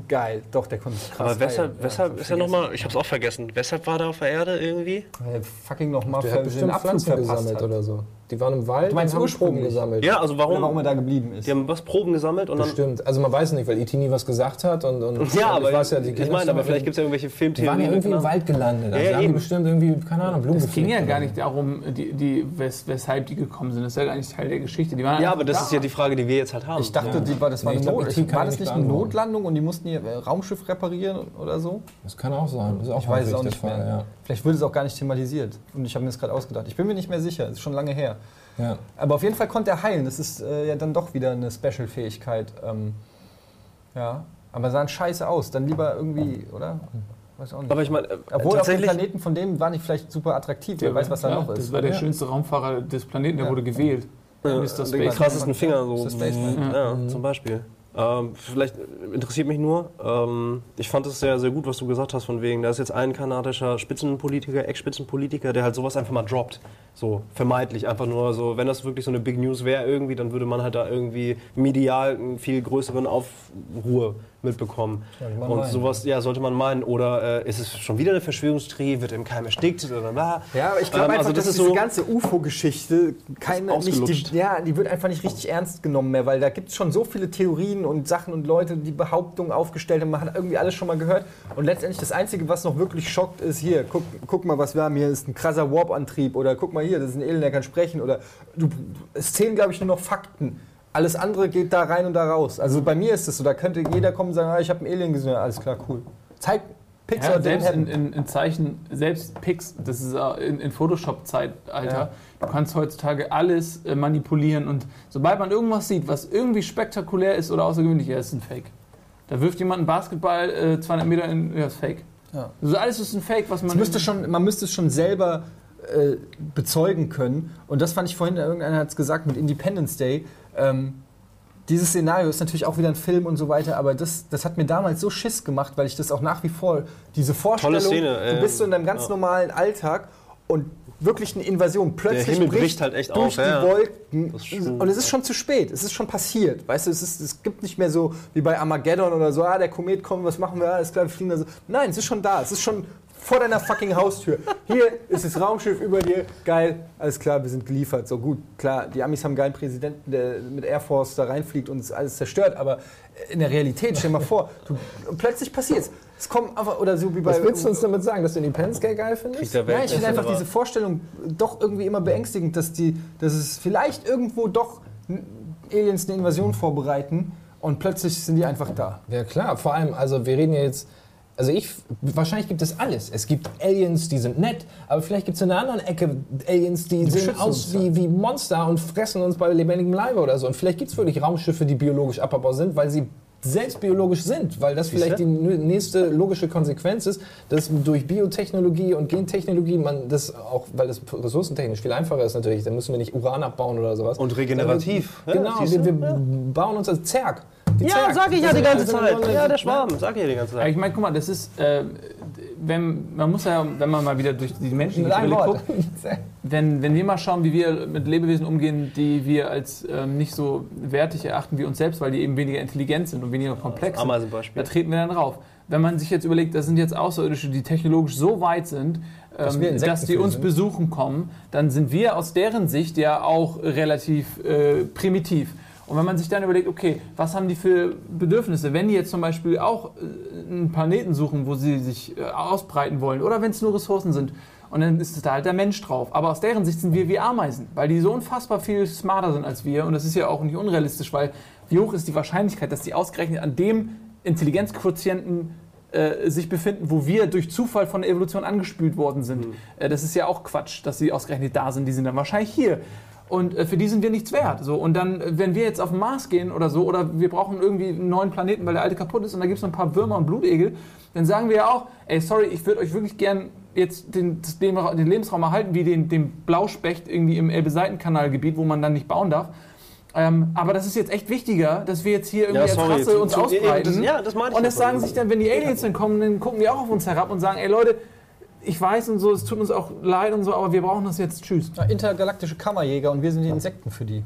Geil. Doch, der konnte krass Aber weshalb, heilen. weshalb Ja, ist er nochmal, ich hab's auch vergessen, weshalb war der auf der Erde irgendwie? Weil er fucking nochmal Der hat bestimmt Pflanzen gesammelt oder so. Die waren im Wald Du meinst und haben Proben gesammelt. Ja, also Warum, warum? warum er da geblieben ist. Die haben was Proben gesammelt und dann. Bestimmt. Also man weiß nicht, weil E.T. nie was gesagt hat. Und, und Ja, aber ich, weiß ja, die ich meine, das aber vielleicht gibt es ja irgendwelche Die waren ja irgendwie im. Wald gelandet. Also Ja, ja, haben eben. bestimmt irgendwie, keine Ahnung, Blumen Es ging ja gar oder nicht darum, die, die, wes, weshalb die gekommen sind. Das ist ja gar nicht Teil der Geschichte. Die waren Ja, aber das da. ist ja die Frage, die wir jetzt halt haben. Ich dachte, Ja. die war, das war, Nee, eine ich glaub, Not, kann war das nicht eine. Notlandung und die mussten ihr äh, Raumschiff reparieren oder so? Das kann auch sein. Das ist auch Ich weiß es auch nicht mehr. Vielleicht wurde es auch gar nicht thematisiert. Und ich habe mir das gerade ausgedacht. Ich bin mir nicht mehr sicher. Es ist schon lange her. Ja. Ja. Aber auf jeden Fall konnte er heilen. Das ist äh, ja dann doch wieder eine Special-Fähigkeit. Ähm, ja. Aber sahen scheiße aus. Dann lieber irgendwie, oder? Weiß auch nicht. aber ich meine, äh, Obwohl auf dem tatsächlich. Planeten von dem war nicht vielleicht super attraktiv. Wer weiß, was da Ja, noch ist. Das war der Ja. schönste Raumfahrer des Planeten, der Ja. wurde gewählt. äh, Mr. den Spaceman. krassesten Finger so. Mr. Spaceman. Ja, zum Beispiel. Ähm, vielleicht interessiert mich nur, ähm, ich fand es sehr, sehr gut, was du gesagt hast, von wegen, da ist jetzt ein kanadischer Spitzenpolitiker, Ex-Spitzenpolitiker, der halt sowas einfach mal droppt. So, vermeintlich. Einfach nur so, wenn das wirklich so eine Big News wäre irgendwie, dann würde man halt da irgendwie medial einen viel größeren Aufruhr mitbekommen. Und meinen. sowas, ja, sollte man meinen. Oder äh, ist es schon wieder eine Verschwörungstheorie, wird im Keim erstickt oder bla. Ja, aber ich glaube Ähm, einfach, also das dass ist diese so- ganze UFO-Geschichte die, ja, die wird einfach nicht richtig ernst genommen mehr, weil da gibt es schon so viele Theorien und Sachen und Leute, die Behauptungen aufgestellt haben. Man hat irgendwie alles schon mal gehört. Und letztendlich das Einzige, was noch wirklich schockt, ist hier, guck, guck mal, was wir haben. Hier ist ein krasser Warp-Antrieb oder guck mal hier, das ist ein Alien, der kann sprechen. Oder du, es zählen, glaube ich, nur noch Fakten. Alles andere geht da rein und da raus. Also bei mir ist es so, da könnte jeder kommen und sagen, ah, ich habe ein Alien gesehen. Alles klar, cool. Zeig Pixar Ja, selbst in, in, in Zeichen, selbst Pix, das ist äh, in, in Photoshop-Zeitalter. Ja. Du kannst heutzutage alles äh, manipulieren und sobald man irgendwas sieht, was irgendwie spektakulär ist oder außergewöhnlich, ja, ist ein Fake. Da wirft jemand einen Basketball äh, 200 Meter in, ja, ist Fake. Ja. Also alles ist ein Fake, was man. Es müsste schon, man müsste es schon selber äh, bezeugen können. Und das fand ich vorhin, irgendeiner hat es gesagt, mit Independence Day. Ähm, dieses Szenario ist natürlich auch wieder ein Film und so weiter, aber das, das hat mir damals so Schiss gemacht, weil ich das auch nach wie vor, diese Vorstellung, Szene, du äh, bist so in deinem ganz ja. normalen Alltag und wirklich eine Invasion. Plötzlich Himmel bricht bricht halt echt durch auf, die ja. Wolken und es ist schon zu spät. Es ist schon passiert. Weißt du, es, ist, es gibt nicht mehr so wie bei Armageddon oder so, ah, der Komet kommt, was machen wir? Alles klar, wir fliegen da so. Nein, es ist schon da. Es ist schon vor deiner fucking Haustür. Hier ist das Raumschiff über dir. Geil, alles klar, wir sind geliefert. So gut, klar, die Amis haben einen geilen Präsidenten, der mit Air Force da reinfliegt und es alles zerstört, aber in der Realität, stell dir mal vor, du, plötzlich passiert's. Es kommt einfach, oder so wie bei. Was willst du uns damit sagen, dass du Independence Day geil findest? der Welt. Ja, ich finde einfach diese Vorstellung doch irgendwie immer beängstigend, dass, die, dass es vielleicht irgendwo doch Aliens eine Invasion vorbereiten und plötzlich sind die einfach da. Ja klar, vor allem, also wir reden ja jetzt, also ich, wahrscheinlich gibt es alles. Es gibt Aliens, die sind nett, aber vielleicht gibt es in einer anderen Ecke Aliens, die, sehen beschützen aus wie, wie Monster und fressen uns bei lebendigem Leibe oder so. Und vielleicht gibt es wirklich Raumschiffe, die biologisch abbaubar sind, weil sie selbst biologisch sind, weil das vielleicht die nächste logische Konsequenz ist, dass durch Biotechnologie und Gentechnologie man das auch, weil das ressourcentechnisch viel einfacher ist natürlich, dann müssen wir nicht Uran abbauen oder sowas. Und regenerativ. Dann- Genau, siehst du? wir, wir bauen uns als Zerg. Die Ja, Zerg. sag ich ja die ganze sind Zeit. Ja, der Schwarm, sag ich ja die ganze Zeit. ich meine, guck mal, das ist, äh, wenn, man muss ja, wenn man mal wieder durch die Menschen Mit einem Wort. guckt, wenn, wenn wir mal schauen, wie wir mit Lebewesen umgehen, die wir als ähm, nicht so wertig erachten wie uns selbst, weil die eben weniger intelligent sind und weniger komplex sind, da treten wir dann drauf. Wenn man sich jetzt überlegt, das sind jetzt Außerirdische, die technologisch so weit sind, Dass ähm, dass, die uns sind. besuchen kommen, dann sind wir aus deren Sicht ja auch relativ äh, primitiv. Und wenn man sich dann überlegt, okay, was haben die für Bedürfnisse, wenn die jetzt zum Beispiel auch äh, einen Planeten suchen, wo sie sich äh, ausbreiten wollen, oder wenn es nur Ressourcen sind, Und dann ist da halt der Mensch drauf. Aber aus deren Sicht sind wir wie Ameisen, weil die so unfassbar viel smarter sind als wir. Und das ist ja auch nicht unrealistisch, weil wie hoch ist die Wahrscheinlichkeit, dass die ausgerechnet an dem Intelligenzquotienten äh, sich befinden, wo wir durch Zufall von der Evolution angespült worden sind. Äh, das ist ja auch Quatsch, dass sie ausgerechnet da sind. Die sind dann wahrscheinlich hier. Und äh, für die sind wir nichts wert. So. Und dann, äh, wenn wir jetzt auf den Mars gehen oder so, oder wir brauchen irgendwie einen neuen Planeten, weil der alte kaputt ist, und da gibt es noch ein paar Würmer und Blutegel, dann sagen wir ja auch, ey, sorry, ich würde euch wirklich gern jetzt den, den Lebensraum erhalten, wie den, den Blauspecht irgendwie im Elbe-Seitenkanalgebiet, wo man dann nicht bauen darf. Ähm, aber das ist jetzt echt wichtiger, dass wir jetzt hier irgendwie Ja, als sorry, Rasse zu- uns ausbreiten. das- ja, das und das sagen sich dann, wenn die Aliens dann kommen, dann gucken die auch auf uns herab und sagen, ey Leute, ich weiß und so, es tut uns auch leid und so, aber wir brauchen das jetzt. Tschüss. Ja, intergalaktische Kammerjäger und wir sind die Insekten für die.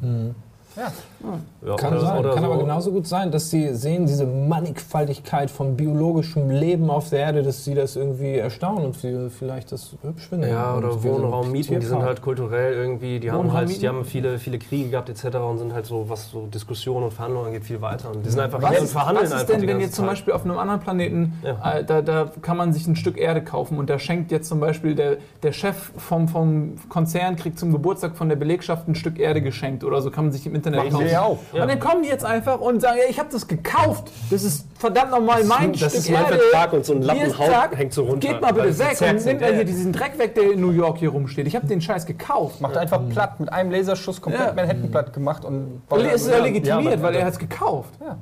Ja. Ja, Kann oder- sein. oder Kann so. aber genauso gut sein, dass sie sehen diese Mannigfaltigkeit von biologischem Leben auf der Erde, dass sie das irgendwie erstaunen und sie vielleicht das hübsch finden. Ja, oder Wohnraum mieten, die sind halt kulturell irgendwie, die haben halt, die haben viele, viele Kriege gehabt etc. und sind halt so, was so Diskussionen und Verhandlungen angeht, viel weiter. Und die sind einfach Was hier und ist, verhandeln was ist denn, wenn jetzt zum. Beispiel auf einem anderen Planeten, Ja. äh, da, da kann man sich ein Stück Erde kaufen und da schenkt jetzt zum Beispiel der, der Chef vom, vom Konzern kriegt zum Geburtstag von der Belegschaft ein Stück Erde geschenkt oder so kann man sich im Internet Machen wir ja. Und dann kommen die jetzt einfach und sagen, ja, ich habe das gekauft. Das ist verdammt nochmal mein das Stück ist mein Erde. Vertrag und so ein Hier Lappen ist Haut Zack, hängt so runter, Geht mal bitte weg und sind. nehmt mal hier diesen Dreck weg, der in New York hier rumsteht. Ich habe den Scheiß gekauft. Macht einfach platt, mit einem Laserschuss komplett Ja. Manhattan platt gemacht und ist ja legitimiert, weil er hat es gekauft. Ja,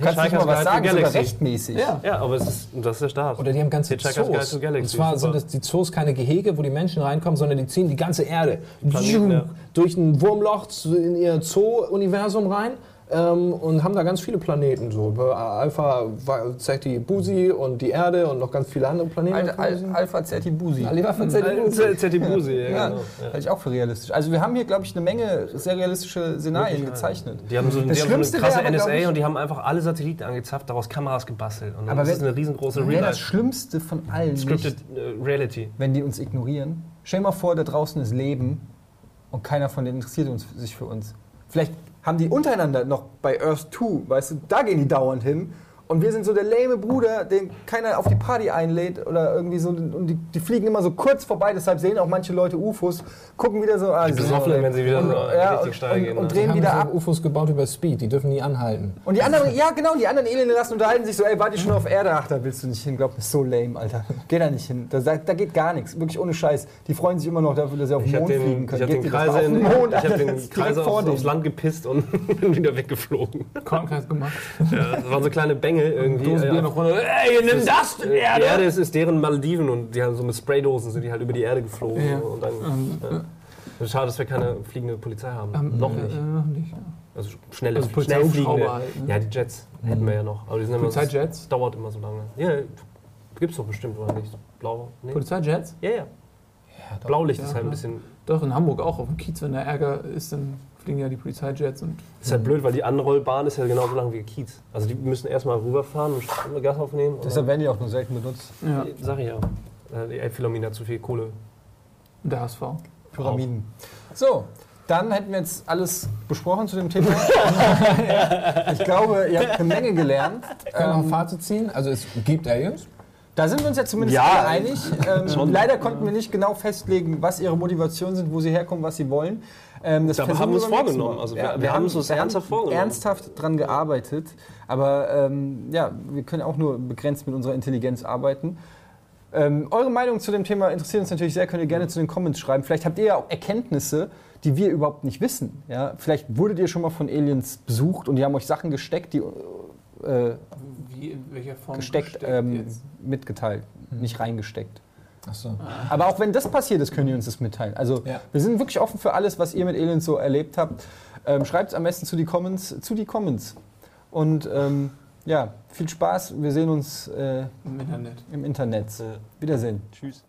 Kannst du nicht mal was sagen, sogar Galaxy. rechtmäßig. Ja. Ja, aber es ist, das ist der Start. Oder die haben ganze Zoos. Und zwar super. sind das, die Zoos keine Gehege, wo die Menschen reinkommen, sondern die ziehen die ganze Erde Planeten, ja. durch ein Wurmloch in ihr Zoo-Universum rein. Ähm, und haben da ganz viele Planeten, so Über Alpha Ceti Busi und die Erde und noch ganz viele andere Planeten. Al Al Alpha Zertibusi. Alpha Ceti Busi. Zetibusi, ja, Ja, genau. halte ich auch für realistisch. Also wir haben hier, glaube ich, eine Menge sehr realistische Szenarien gezeichnet. Die haben so, die Das haben so Schlimmste eine krasse aber, NSA ich- und die haben einfach alle Satelliten angezapft, daraus Kameras gebastelt. Und Aber das wenn- ist eine riesengroße Wäre das Schlimmste von allen Scripted nicht, äh, Reality. wenn die uns ignorieren? Stell dir mal vor, da draußen ist Leben und keiner von denen interessiert uns, sich für uns. Vielleicht haben die untereinander noch bei Earth 2, weißt du, da gehen die dauernd hin. Und wir sind so der lame Bruder, den keiner auf die Party einlädt oder irgendwie so. Und die, die fliegen immer so kurz vorbei, deshalb sehen auch manche Leute UFOs, gucken wieder so. Ah, Die sind Besoffenen, so- wenn sie wieder und, so ja, richtig und, steil und, gehen, und? Die drehen haben wieder so ab. UFOs gebaut über Speed, die dürfen nie anhalten. Und die anderen, ja genau, die anderen Elende lassen unterhalten sich so, ey, wart ihr schon auf Erde? Ach, da willst du nicht hin, glaub, das ist so lame, Alter. Geh da nicht hin. Da, da geht gar nichts, wirklich ohne Scheiß. Die freuen sich immer noch dafür, dass sie auf den Ich Mond fliegen den, ich können. hab Geht den Kreise, in, den Mond, ich hab Alter, den das ist Kreise aufs, aufs. Land gepisst und bin wieder weggeflogen. Kornkreis gemacht. Ja, das waren so kleine Bängel irgendwie. Dosen Bier Äh, noch runter. Ey, nimm das, Die Erde ist, ist deren Malediven und die haben so mit Spraydosen sind die halt über die Erde geflogen. Ja. Und dann, ja. Schade, dass wir keine fliegende Polizei haben. Ähm, noch äh, nicht. äh, noch nicht. Ja. Also schnelle, Also schnell fliegende. halt, ne? Ja, die Jets hätten wir ja noch. Aber die sind immer, Polizeijets? Das dauert immer so lange. Ja, gibt's doch bestimmt, oder nicht? Blau? Nee. Polizeijets? Ja, ja. Blaulicht ist halt ein bisschen. Doch, in Hamburg auch. Auf dem Kiez, wenn da Ärger ist, dann fliegen ja die Polizeijets. Und Ist halt blöd, weil die Anrollbahn ist ja genauso lang wie Kiez. Also die müssen erstmal rüberfahren und Gas aufnehmen. Deshalb werden die auch nur selten benutzt. ja, Sag ich ja. Äh, Die Elbphilharmonie hat zu viel Kohle. der HSV. Pyramiden. So, dann hätten wir jetzt alles besprochen zu dem Thema. ich glaube, ihr habt eine Menge gelernt. Können wir Ähm, ein Fazit ziehen? Also es gibt Aliens. Da sind wir uns ja zumindest Ja, alle einig. Ähm, leider konnten wir nicht genau festlegen, was ihre Motivationen sind, wo sie herkommen, was sie wollen. Ähm, das versuchen haben wir uns vorgenommen. Also wir- wir haben uns das wir ernsthaft vorgenommen. ernsthaft dran gearbeitet. Aber ähm, ja, wir können auch nur begrenzt mit unserer Intelligenz arbeiten. Ähm, eure Meinung zu dem Thema interessiert uns natürlich sehr. Könnt ihr gerne zu den Comments schreiben. Vielleicht habt ihr ja auch Erkenntnisse, die wir überhaupt nicht wissen. Ja? Vielleicht wurdet ihr schon mal von Aliens besucht und die haben euch Sachen gesteckt, die äh, Wie, in welcher Form gesteckt ähm, mitgeteilt, nicht reingesteckt. Achso. Aber auch wenn das passiert ist, können die uns das mitteilen. Also Ja. wir sind wirklich offen für alles, was ihr mit Aliens so erlebt habt. Ähm, Schreibt es am besten zu die Comments. Zu die Comments. Und ähm, ja, viel Spaß. Wir sehen uns äh, Im Internet. im Internet. Ja. Wiedersehen. Tschüss.